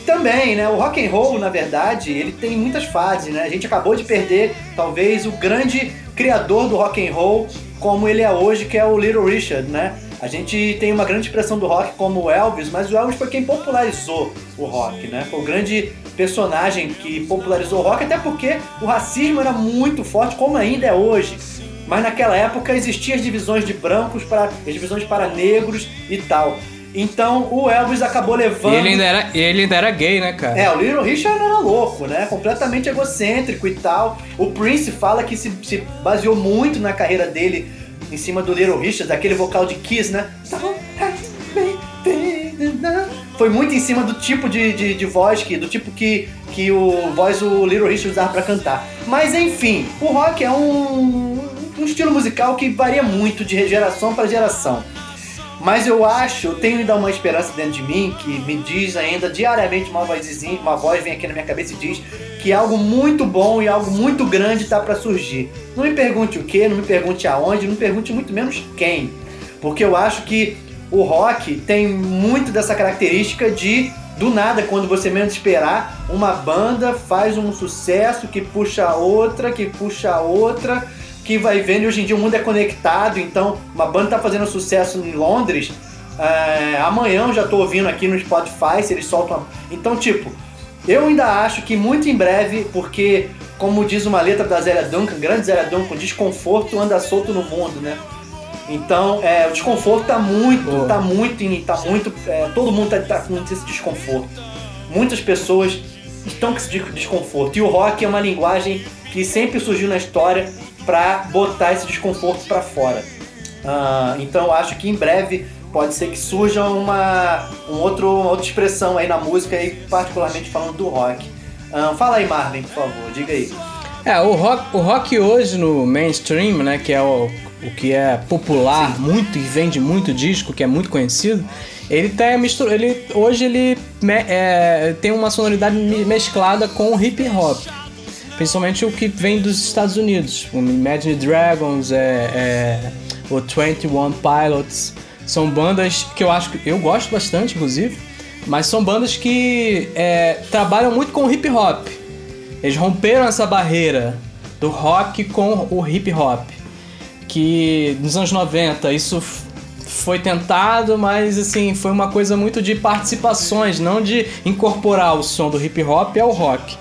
Também, né? O rock and roll, na verdade, ele tem muitas fases, né? A gente acabou de perder, talvez, o grande criador do rock and roll como ele é hoje, que é o Little Richard, né? A gente tem uma grande expressão do rock como o Elvis, mas o Elvis foi quem popularizou o rock, né? Foi o grande personagem que popularizou o rock, até porque o racismo era muito forte, como ainda é hoje. Mas naquela época existiam as divisões de brancos para as divisões para negros e tal. Então o Elvis acabou levando. E ele ainda era, ele ainda era gay, né, cara? É, o Little Richard era louco, né? Completamente egocêntrico e tal. O Prince fala que se, se baseou muito na carreira dele em cima do Little Richard, daquele vocal de Kiss, né? Foi muito em cima do tipo de, de, de voz, que, do tipo que, que o voz o Little Richard usava pra cantar. Mas enfim, o rock é um, um estilo musical que varia muito de geração para geração. Mas eu acho, eu tenho ainda uma esperança dentro de mim que me diz ainda diariamente uma vozinha, uma voz vem aqui na minha cabeça e diz que algo muito bom e algo muito grande está para surgir. Não me pergunte o que, não me pergunte aonde, não me pergunte muito menos quem. Porque eu acho que o rock tem muito dessa característica de do nada, quando você menos esperar, uma banda faz um sucesso que puxa outra, que puxa outra que vai vendo, e hoje em dia o mundo é conectado, então uma banda tá fazendo sucesso em Londres, é, amanhã eu já tô ouvindo aqui no Spotify, se eles soltam. Então, tipo, eu ainda acho que muito em breve, porque, como diz uma letra da Zélia Duncan, grande Zélia Duncan, desconforto anda solto no mundo, né? Então, é, o desconforto tá muito, oh. tá muito, tá muito, é, todo mundo tá, tá com esse desconforto. Muitas pessoas estão com esse desconforto. E o rock é uma linguagem que sempre surgiu na história para botar esse desconforto para fora. Uh, então, acho que em breve pode ser que surja uma, um outro, uma outra expressão aí na música, aí, particularmente falando do rock. Uh, fala aí, Marvin, por favor, diga aí. É, o rock, o rock hoje no mainstream, né, que é o, o que é popular Sim. muito e vende muito disco, que é muito conhecido, ele tá mistura, ele hoje ele é, tem uma sonoridade mesclada com o hip hop. Principalmente o que vem dos Estados Unidos. O Imagine Dragons, é, é, o 21 Pilots. São bandas que eu acho que eu gosto bastante, inclusive. Mas são bandas que é, trabalham muito com hip hop. Eles romperam essa barreira do rock com o hip hop. Que nos anos 90 isso foi tentado, mas assim, foi uma coisa muito de participações, não de incorporar o som do hip hop ao rock.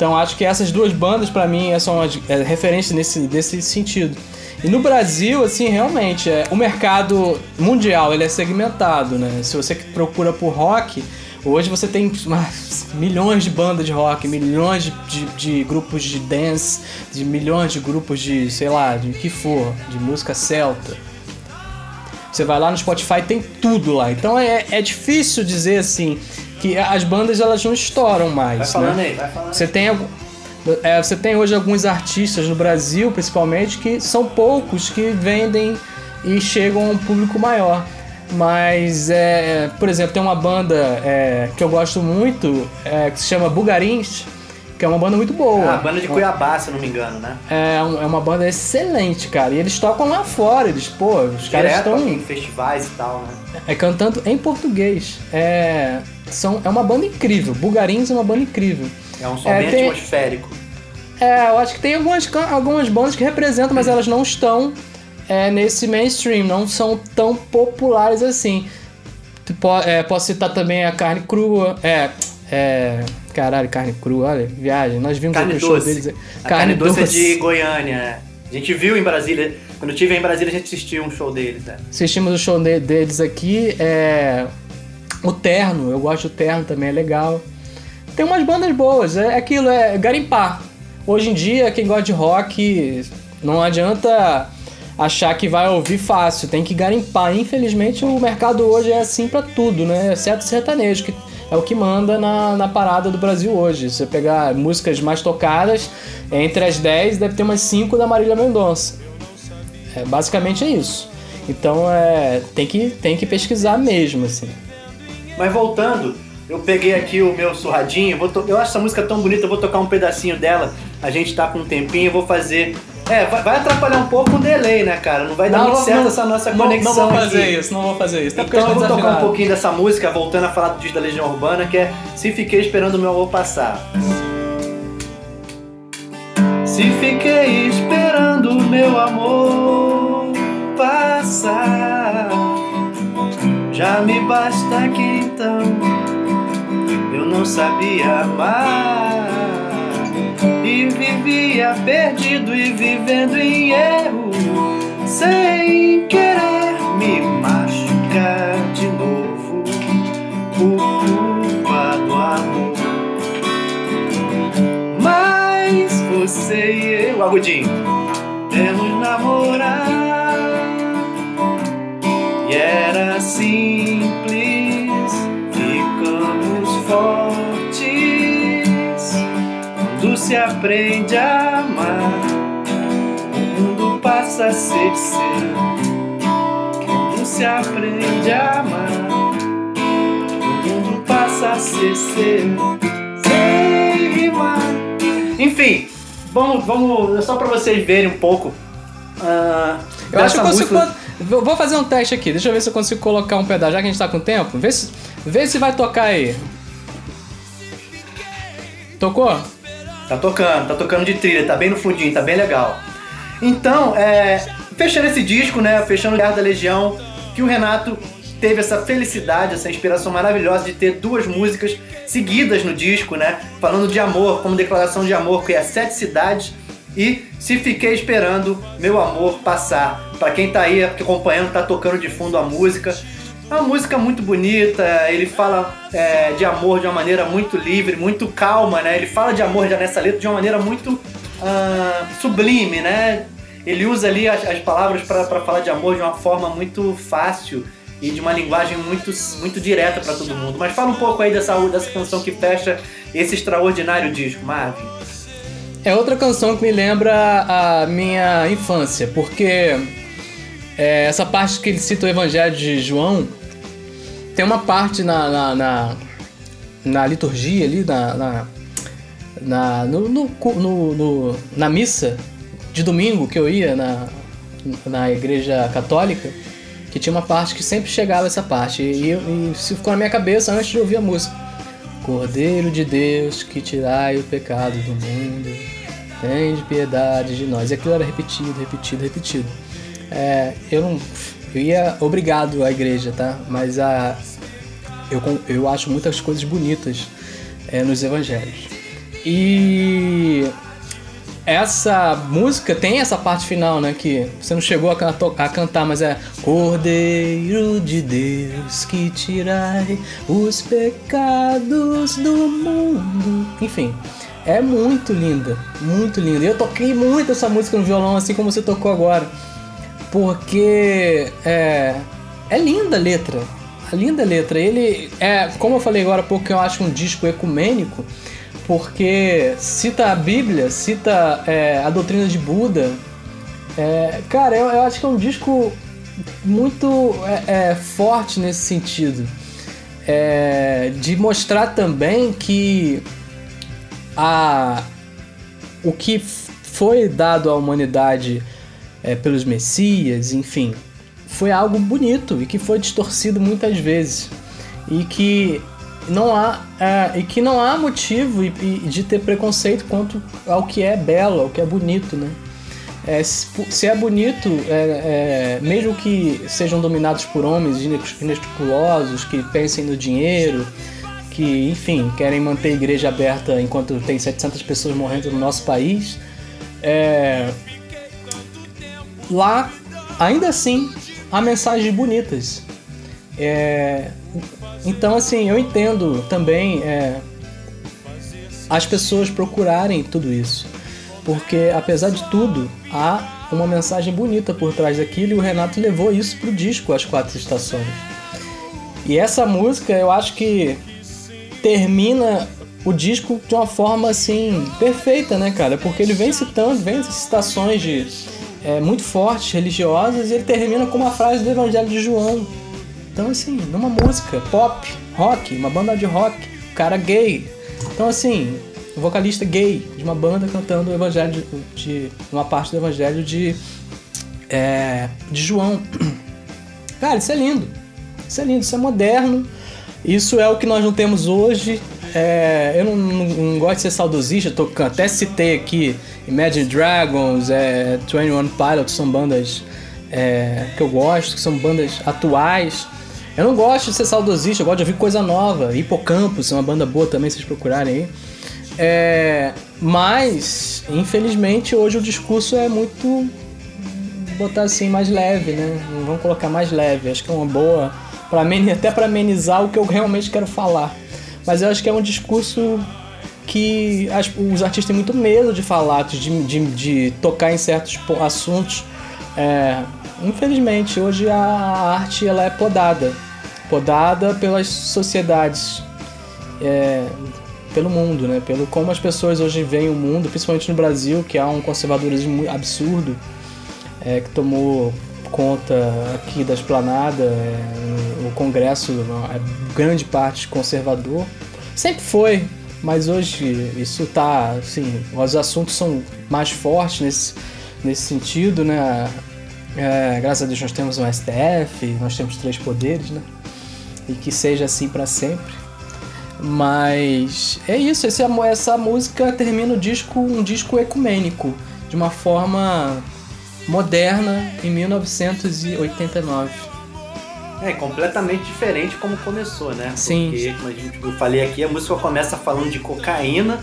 Então acho que essas duas bandas para mim são as é, referências nesse, nesse sentido. E no Brasil, assim, realmente, é, o mercado mundial ele é segmentado, né? Se você procura por rock, hoje você tem milhões de bandas de rock, milhões de, de, de, grupos de dance, de milhões de grupos de, sei lá, de que for, de música celta. Você vai lá no Spotify, tem tudo lá. Então é, é difícil dizer assim que as bandas elas não estouram mais. Vai falando né? aí, vai falando. Você tem é, você tem hoje alguns artistas no Brasil, principalmente, que são poucos que vendem e chegam a um público maior. Mas, é, por exemplo, tem uma banda é, que eu gosto muito é, que se chama Bugarins, que é uma banda muito boa. Ah, banda de Cuiabá, se não me engano, né? É, é uma banda excelente, cara. E eles tocam lá fora, eles, pô, os Direto caras estão. em festivais e tal, né? É cantando em português. É, são, é uma banda incrível. Bugarins é uma banda incrível. É um som é, bem tem, atmosférico. É, eu acho que tem algumas, algumas bandas que representam, mas elas não estão é, nesse mainstream, não são tão populares assim. É, posso citar também a Carne Crua. É. É. Caralho, carne crua, olha, viagem. Nós vimos carne o show deles. A carne, carne doce, doce é de Goiânia. A gente viu em Brasília. Quando eu estive em Brasília, a gente assistiu um show deles. Né? Assistimos o show deles aqui. É... O Terno, eu gosto do Terno também, é legal. Tem umas bandas boas, é aquilo, é garimpar. Hoje em dia, quem gosta de rock, não adianta achar que vai ouvir fácil, tem que garimpar. Infelizmente, o mercado hoje é assim para tudo, né? Exceto sertanejo, que é o que manda na, na parada do Brasil hoje. Se você pegar músicas mais tocadas, entre as 10 deve ter umas 5 da Marília Mendonça. É, basicamente é isso. Então é, tem, que, tem que pesquisar mesmo, assim. Mas voltando, eu peguei aqui o meu surradinho, eu acho essa música tão bonita, eu vou tocar um pedacinho dela. A gente tá com um tempinho, eu vou fazer. É, vai atrapalhar um pouco o delay, né, cara? Não vai dar não, muito certo não, essa nossa conexão. Não, não vou fazer aqui. isso, não vou fazer isso. Até então eu vou tocar um pouquinho dessa música, voltando a falar do disco da Legião Urbana, que é Se Fiquei Esperando o Meu Amor Passar. Se fiquei esperando o meu amor passar, já me basta que então eu não sabia amar vivia perdido e vivendo em erro, sem querer me machucar de novo por culpa do amor. Mas você e eu, agudinho, temos namorar e era simples, se aprende a amar, o mundo passa a ser seu. Quando se aprende a amar, o mundo passa a ser seu. Sem rimar. Enfim, vamos, vamos só para vocês verem um pouco. Uh, eu acho que eu consigo. Música... Vou fazer um teste aqui, deixa eu ver se eu consigo colocar um pedaço, já que a gente tá com tempo. Vê se, vê se vai tocar aí. Tocou? Tá tocando, tá tocando de trilha, tá bem no fundinho, tá bem legal. Então, é, fechando esse disco, né? Fechando o Guerra da Legião, que o Renato teve essa felicidade, essa inspiração maravilhosa de ter duas músicas seguidas no disco, né? Falando de amor, como declaração de amor, que é Sete Cidades e Se Fiquei Esperando Meu Amor Passar. Para quem tá aí acompanhando, tá tocando de fundo a música. É uma música muito bonita, ele fala é, de amor de uma maneira muito livre, muito calma, né? Ele fala de amor já nessa letra de uma maneira muito uh, sublime, né? Ele usa ali as, as palavras para falar de amor de uma forma muito fácil e de uma linguagem muito, muito direta para todo mundo. Mas fala um pouco aí dessa, dessa canção que fecha esse extraordinário disco, Marvin. É outra canção que me lembra a minha infância, porque é, essa parte que ele cita o Evangelho de João, tem uma parte na, na, na, na liturgia ali, na, na, na no, no, no, no, na missa de domingo que eu ia na, na igreja católica, que tinha uma parte que sempre chegava essa parte. E, e ficou na minha cabeça antes de ouvir a música. Cordeiro de Deus, que tirai o pecado do mundo, tem de piedade de nós. E aquilo era repetido, repetido, repetido. É, eu não. Eu ia obrigado à igreja, tá? Mas a, eu, eu acho muitas coisas bonitas é, nos evangelhos. E essa música tem essa parte final, né? Que você não chegou a, a, cantar, mas é Cordeiro de Deus que tirai os pecados do mundo. Enfim, é muito linda, muito linda. Eu toquei muito essa música no violão, assim como você tocou agora, porque é, é linda a letra. A linda letra. Ele é, como eu falei agora há pouco, eu acho um disco ecumênico porque cita a Bíblia, cita é, a doutrina de Buda. É, cara, eu, eu, acho que é um disco muito é, é forte nesse sentido. É, de mostrar também que a, o que foi dado à humanidade é, pelos Messias, enfim, foi algo bonito e que foi distorcido muitas vezes. E que não há é, e que não há motivo de ter preconceito quanto ao que é belo, ao que é bonito, né? É, se é bonito, é, é, mesmo que sejam dominados por homens inescrupulosos, que pensem no dinheiro, que, enfim, querem manter a igreja aberta enquanto tem 700 pessoas morrendo no nosso país, é, lá, ainda assim, há mensagens bonitas. É, então, assim, eu entendo também é, as pessoas procurarem tudo isso. Porque, apesar de tudo, há uma mensagem bonita por trás daquilo e o Renato levou isso pro disco As Quatro Estações. E essa música, eu acho que termina o disco de uma forma assim perfeita, né, cara? Porque ele vem citando, vem citações de é, muito fortes, religiosas, e ele termina com uma frase do Evangelho de João, então, assim, numa música pop, rock, uma banda de rock, cara gay. Então, assim, um vocalista gay de uma banda cantando o evangelho de, de uma parte do evangelho de, é, de João. Cara, isso é lindo. Isso é lindo, isso é moderno. Isso é o que nós não temos hoje. É, eu não, não, não, gosto de ser saudosista, tô, até citei aqui Imagine Dragons, é, 21 Pilots, são bandas é, que eu gosto, que são bandas atuais. Eu não gosto de ser saudosista, eu gosto de ouvir coisa nova. Hipocampus é uma banda boa também, se vocês procurarem aí. É, mas, infelizmente, hoje o discurso é muito. botar assim, mais leve, né? Vamos colocar mais leve. Acho que é uma boa. Pra até para amenizar o que eu realmente quero falar. Mas eu acho que é um discurso que as, os artistas têm muito medo de falar, de, de, de tocar em certos assuntos. É, infelizmente, hoje a arte ela é podada podada pelas sociedades, é, pelo mundo, né? Pelo como as pessoas hoje veem o mundo, principalmente no Brasil, que há um conservadorismo absurdo é, que tomou conta aqui da esplanada, é, o Congresso é grande parte conservador. Sempre foi, mas hoje isso tá, assim, os assuntos são mais fortes nesse, nesse sentido, né? É, graças a Deus nós temos um STF, nós temos três poderes, né? e que seja assim para sempre. Mas é isso, esse, essa música termina o disco, um disco ecumênico, de uma forma moderna em 1989. É completamente diferente como começou, né? Sim. Porque, como eu falei aqui, a música começa falando de cocaína,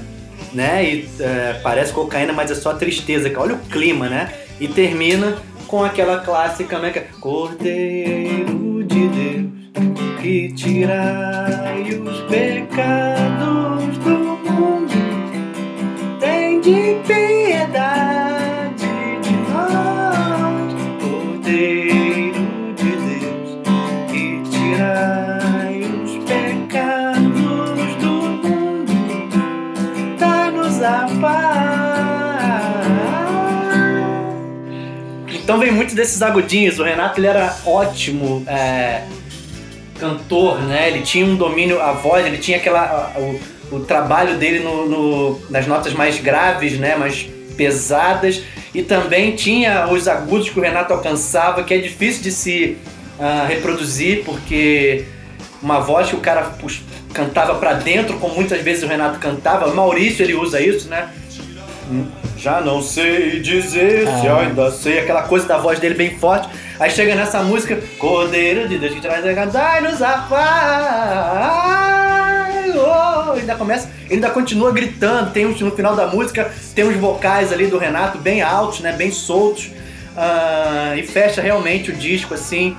né? E é, parece cocaína, mas é só tristeza. Olha o clima, né? E termina com aquela clássica, né? Cordeiro de Deus, que tirai os pecados do mundo, tem de piedade Então vem muito desses agudinhos. O Renato ele era ótimo é, cantor, né? Ele tinha um domínio, a voz, ele tinha aquela. O, o trabalho dele no, no, nas notas mais graves, né? Mais pesadas. E também tinha os agudos que o Renato alcançava, que é difícil de se uh, reproduzir, porque uma voz que o cara cantava para dentro, como muitas vezes o Renato cantava. Maurício ele usa isso, né? Já não sei dizer se Ah. ainda sei, aquela coisa da voz dele bem forte. Aí chega nessa música, Cordeiro de Deus que traz a dai-nos a paz. Oh, ainda começa, ele ainda continua gritando. Tem uns, no final da música, tem uns vocais ali do Renato bem altos, né, bem soltos. Ah, e fecha realmente o disco assim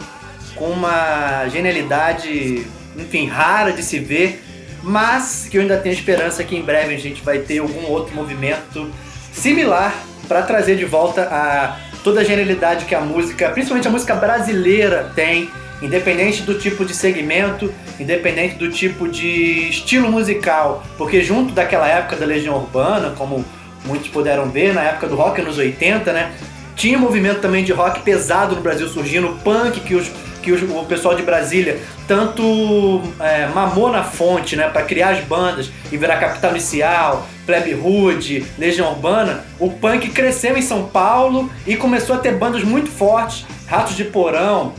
com uma genialidade, enfim, rara de se ver, mas que eu ainda tenho esperança que em breve a gente vai ter algum outro movimento similar para trazer de volta a toda a genialidade que a música, principalmente a música brasileira tem, independente do tipo de segmento, independente do tipo de estilo musical, porque junto daquela época da Legião Urbana, como muitos puderam ver, na época do rock nos 80, né? Tinha movimento também de rock pesado no Brasil surgindo, punk que, os, que o pessoal de Brasília tanto é, mamou na fonte, né, para criar as bandas e virar Capital Inicial, Plebe Hood, Legião Urbana. O punk cresceu em São Paulo e começou a ter bandas muito fortes, Ratos de Porão,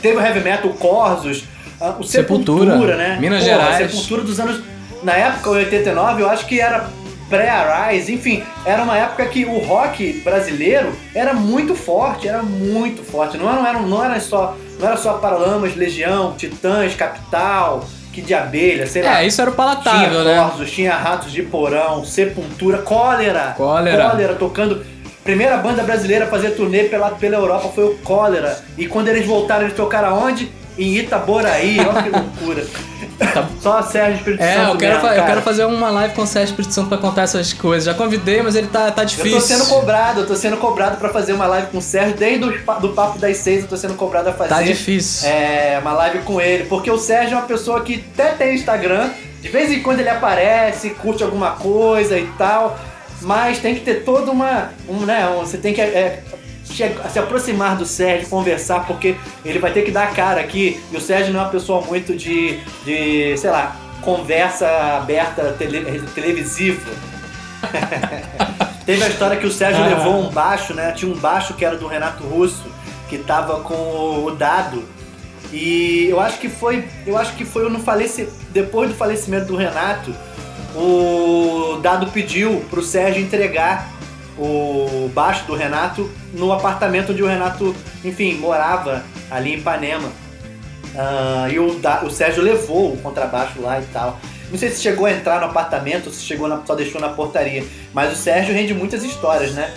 teve o heavy metal o Corsos, ah, o Sepultura, Sepultura, né? Minas Gerais. Sepultura dos anos na época, em 89, eu acho que era pré-Arise, enfim, era uma época que o rock brasileiro era muito forte, era muito forte. Não era, não era, só, não era só Paralamas, Legião, Titãs, Capital, que de abelha, sei lá. É, isso era o Tinha palatável, né? Corsos, tinha Ratos de Porão, Sepultura, Cólera. Cólera. Cólera tocando. Primeira banda brasileira a fazer turnê pela, pela Europa foi o Cólera. E quando eles voltaram, eles tocaram aonde? Em Itaboraí. Olha que loucura. Só Sérgio Espírito É, Santo eu quero, mesmo, eu quero fazer uma live com o Sérgio Espírito Santo pra contar essas coisas. Já convidei, mas ele tá, tá Eu difícil. tô sendo cobrado, eu tô sendo cobrado pra fazer uma live com o Sérgio. Desde o do Papo das Seis eu tô sendo cobrado a fazer Tá difícil. é, uma live com ele. Porque o Sérgio é uma pessoa que até tem Instagram. De vez em quando ele aparece, curte alguma coisa e tal. Mas tem que ter toda uma. Um, né, um- você tem que é, se aproximar do Sérgio, conversar, porque ele vai ter que dar a cara aqui. E o Sérgio não é uma pessoa muito de, de sei lá, conversa aberta tele- televisiva. Teve a história que o Sérgio Ah. levou um baixo, né? Tinha um baixo que era do Renato Russo, que tava com o dado. E eu acho que foi. Eu acho que foi no faleci, depois do falecimento do Renato, o Dado pediu pro Sérgio entregar o baixo do Renato no apartamento onde o Renato, enfim, morava ali em Ipanema. Ah, e o, Da- o Sérgio levou o contrabaixo lá e tal. Não sei se chegou a entrar no apartamento ou se chegou na- só deixou na portaria. Mas o Sérgio rende muitas histórias, né?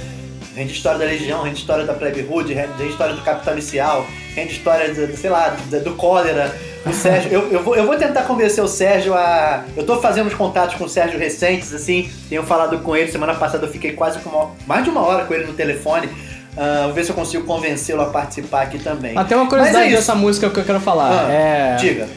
Rende história da Legião, rende história da Plebe Hood, rende história do Capital Inicial, rende história, do, sei lá, do, do Cólera. O Sérgio, eu, eu, vou, eu vou tentar convencer o Sérgio a. Eu tô fazendo uns contatos com o Sérgio recentes, assim, tenho falado com ele. Semana passada eu fiquei quase com uma, mais de uma hora com ele no telefone. Ah, vou ver se eu consigo convencê-lo a participar aqui também. Tem uma curiosidade é dessa música que eu quero falar. Ah, é... Diga.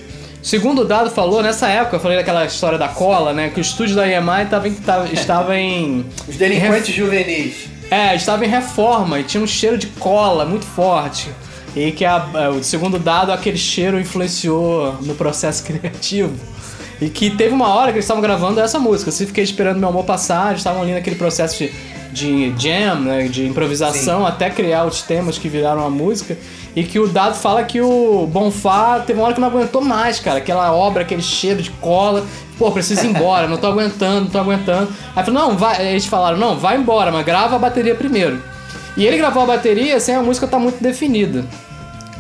Segundo o Dado falou, nessa época, eu falei daquela história da cola, né? Que o estúdio da EMI tava em, tava- estava em. Os delinquentes juvenis. É, estava em reforma e tinha um cheiro de cola muito forte. E que a, é, o segundo dado, aquele cheiro influenciou no processo criativo. E que teve uma hora que eles estavam gravando essa música. Eu fiquei esperando meu amor passar, eles estavam ali naquele processo de, de jam, né, de improvisação, até criar os temas que viraram a música. E que o Dado fala que o Bonfá teve uma hora que não aguentou mais, cara. Aquela obra, aquele cheiro de cola. Pô, preciso ir embora, não tô aguentando, não tô aguentando. Aí falou, não, vai. Eles falaram, não, vai embora, mas grava a bateria primeiro. E ele gravou a bateria sem a música estar muito definida.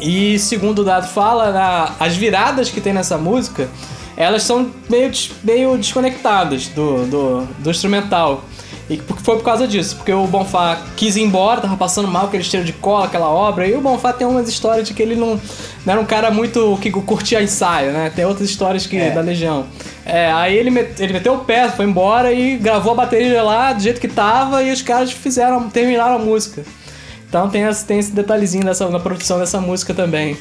E segundo o Dado fala, na- as viradas que tem nessa música elas são meio, meio desconectadas do, do, do instrumental. E foi por causa disso, porque o Bonfá quis ir embora, tava passando mal aquele cheiro de cola, aquela obra, e o Bonfá tem umas histórias de que ele não, não era um cara muito que curtia ensaio, né? Tem outras histórias que é. da Legião. É, aí ele, met, ele meteu o pé, foi embora e gravou a bateria lá do jeito que tava e os caras fizeram, terminaram a música. Então tem esse, tem esse detalhezinho na produção dessa música também.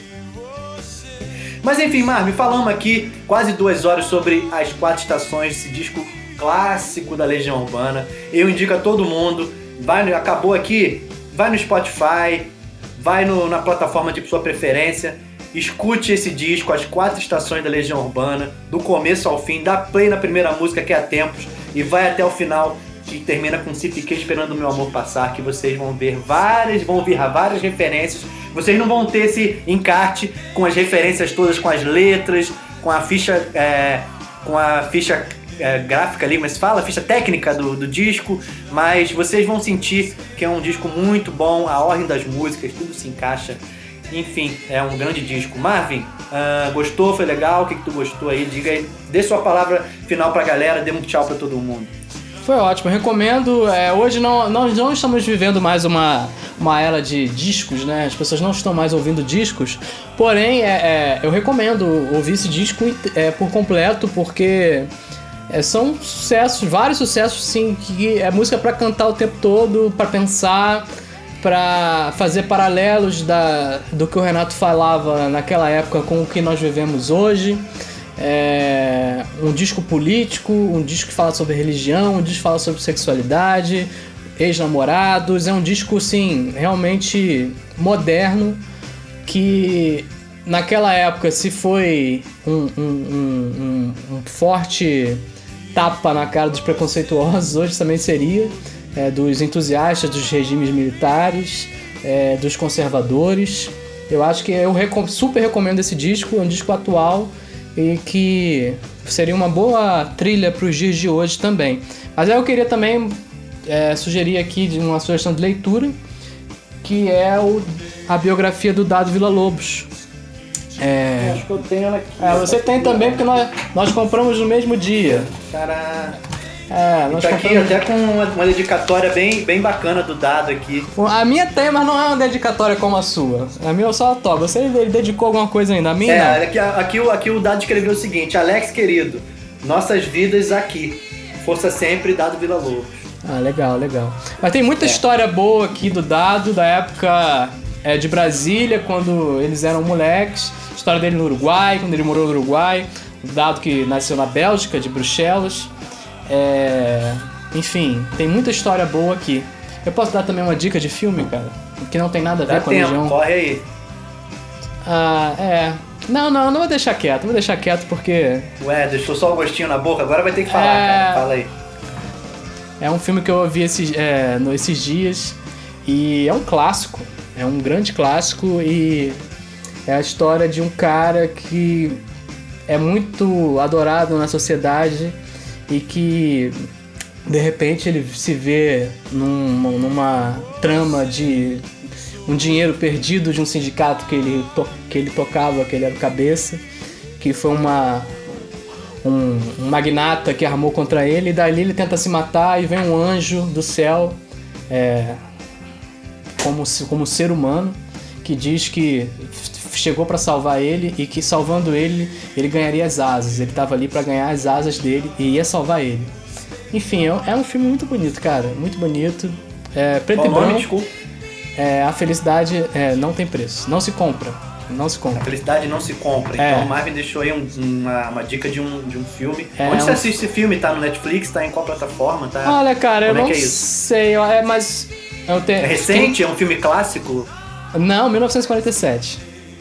Mas enfim, Marmi, falamos aqui quase duas horas sobre as quatro estações desse disco clássico da Legião Urbana. Eu indico a todo mundo, vai, acabou aqui, vai no Spotify, vai no, na plataforma de sua preferência, escute esse disco, as quatro estações da Legião Urbana, do começo ao fim, dá play na primeira música que é a Tempos e vai até o final que termina com Se Fiquei Esperando o Meu Amor Passar, que vocês vão ver várias, vão ouvir várias referências. Vocês não vão ter esse encarte com as referências todas, com as letras, com a ficha, é, com a ficha é, gráfica ali, mas fala, ficha técnica do, do disco, mas vocês vão sentir que é um disco muito bom, a ordem das músicas, tudo se encaixa. Enfim, é um grande disco. Marvin, uh, gostou? Foi legal? O que, que tu gostou aí? Diga aí, dê sua palavra final pra galera, dê um tchau pra todo mundo. Foi ótimo, recomendo. É, hoje não, nós não estamos vivendo mais uma, uma era de discos, né? As pessoas não estão mais ouvindo discos. Porém, é, é, eu recomendo ouvir esse disco é, por completo, porque é, são sucessos, vários sucessos, sim, que é música para cantar o tempo todo, para pensar, para fazer paralelos da, do que o Renato falava naquela época com o que nós vivemos hoje. É um disco político, um disco que fala sobre religião, um disco que fala sobre sexualidade, ex-namorados. É um disco, sim, realmente moderno que naquela época, se foi um, um, um, um, forte tapa na cara dos preconceituosos, hoje também seria. É, dos entusiastas dos regimes militares, é, dos conservadores. Eu acho que eu super recomendo esse disco, é um disco atual e que seria uma boa trilha para os dias de hoje também. Mas eu queria também é, sugerir aqui de uma sugestão de leitura, que é o, a biografia do Dado Vila Lobos. É, acho que eu tenho ela aqui. É, você tem também, porque nós, nós compramos no mesmo dia. Cara. É, nós tá aqui até com uma, uma, dedicatória bem, bem bacana do dado aqui. A minha tem, mas não é uma dedicatória como a sua. A minha eu só toco. Você ele dedicou alguma coisa ainda? A minha é, não. Aqui, aqui, aqui o dado escreveu o seguinte: Alex querido, nossas vidas aqui. Força sempre, Dado Vila Lobos. Ah, legal, legal. Mas tem muita é. história boa aqui do Dado, da época é, de Brasília, quando eles eram moleques. História dele no Uruguai, quando ele morou no Uruguai. O Dado que nasceu na Bélgica, de Bruxelas. É... Enfim, tem muita história boa aqui. Eu posso dar também uma dica de filme, cara? Que não tem nada a ver Dá com tempo, a região. Corre aí. Ah, é. Não, não, não vou deixar quieto, vou deixar quieto porque. Ué, deixou só o gostinho na boca, agora vai ter que falar, é... cara. Fala aí. É um filme que eu vi esses, é, esses dias e é um clássico. É um grande clássico e é a história de um cara que é muito adorado na sociedade e que de repente ele se vê numa, numa trama de um dinheiro perdido de um sindicato que ele, que ele tocava, que ele era o cabeça, que foi uma um, um, magnata que armou contra ele, e dali ele tenta se matar e vem um anjo do céu é, como, como ser humano que diz que chegou para salvar ele e que salvando ele, ele ganharia as asas. Ele tava ali para ganhar as asas dele e ia salvar ele. Enfim, é um filme muito bonito, cara. Muito bonito. É, preto Qual e branco. Desculpa. É, a felicidade é, não tem preço. Não se compra. Não se compra. A felicidade não se compra. É. Então o Marvin deixou aí um, uma, uma, dica de um, de um filme. É, Onde você um... assiste esse filme? Tá no Netflix? Tá em qual plataforma? Tá... Olha, cara, Como eu é não é sei. É, mas... Eu tenho... É recente? É um filme clássico? Não, 1947.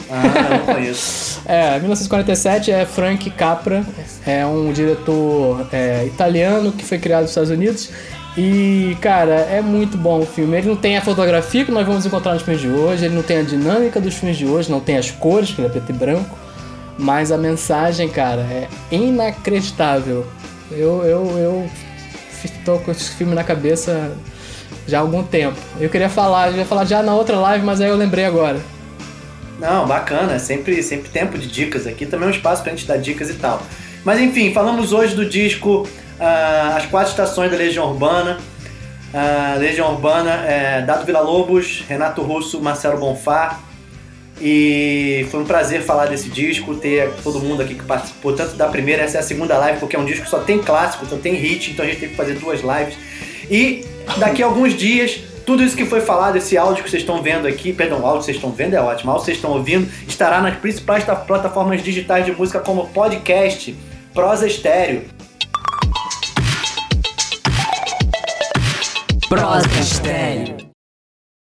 Ah, conheço. é, 1947 é Frank Capra, é um diretor é, italiano que foi criado nos Estados Unidos. E, cara, é muito bom o filme. Ele não tem a fotografia que nós vamos encontrar nos filmes de hoje, ele não tem a dinâmica dos filmes de hoje, não tem as cores, que ele é preto e branco. Mas a mensagem, cara, é inacreditável. Eu, eu, eu tô com esse filme na cabeça já há algum tempo. Eu queria falar, eu ia falar já na outra live, mas aí eu lembrei agora. Não, bacana, sempre, sempre tempo de dicas aqui, também é um espaço pra gente dar dicas e tal. Mas enfim, falamos hoje do disco uh, As Quatro Estações da Legião Urbana. Uh, Legião Urbana, é, Dado Vila Lobos, Renato Russo, Marcelo Bonfá. E foi um prazer falar desse disco, ter todo mundo aqui que participou, tanto da primeira, essa é a segunda live, porque é um disco que só tem clássico, só tem hit, então a gente teve que fazer duas lives. E daqui a alguns dias, tudo isso que foi falado, esse áudio que vocês estão vendo aqui, perdão, o áudio que vocês estão vendo é ótimo, o áudio que vocês estão ouvindo, estará nas principais plataformas digitais de música como podcast, prosa estéreo. Prosa estéreo.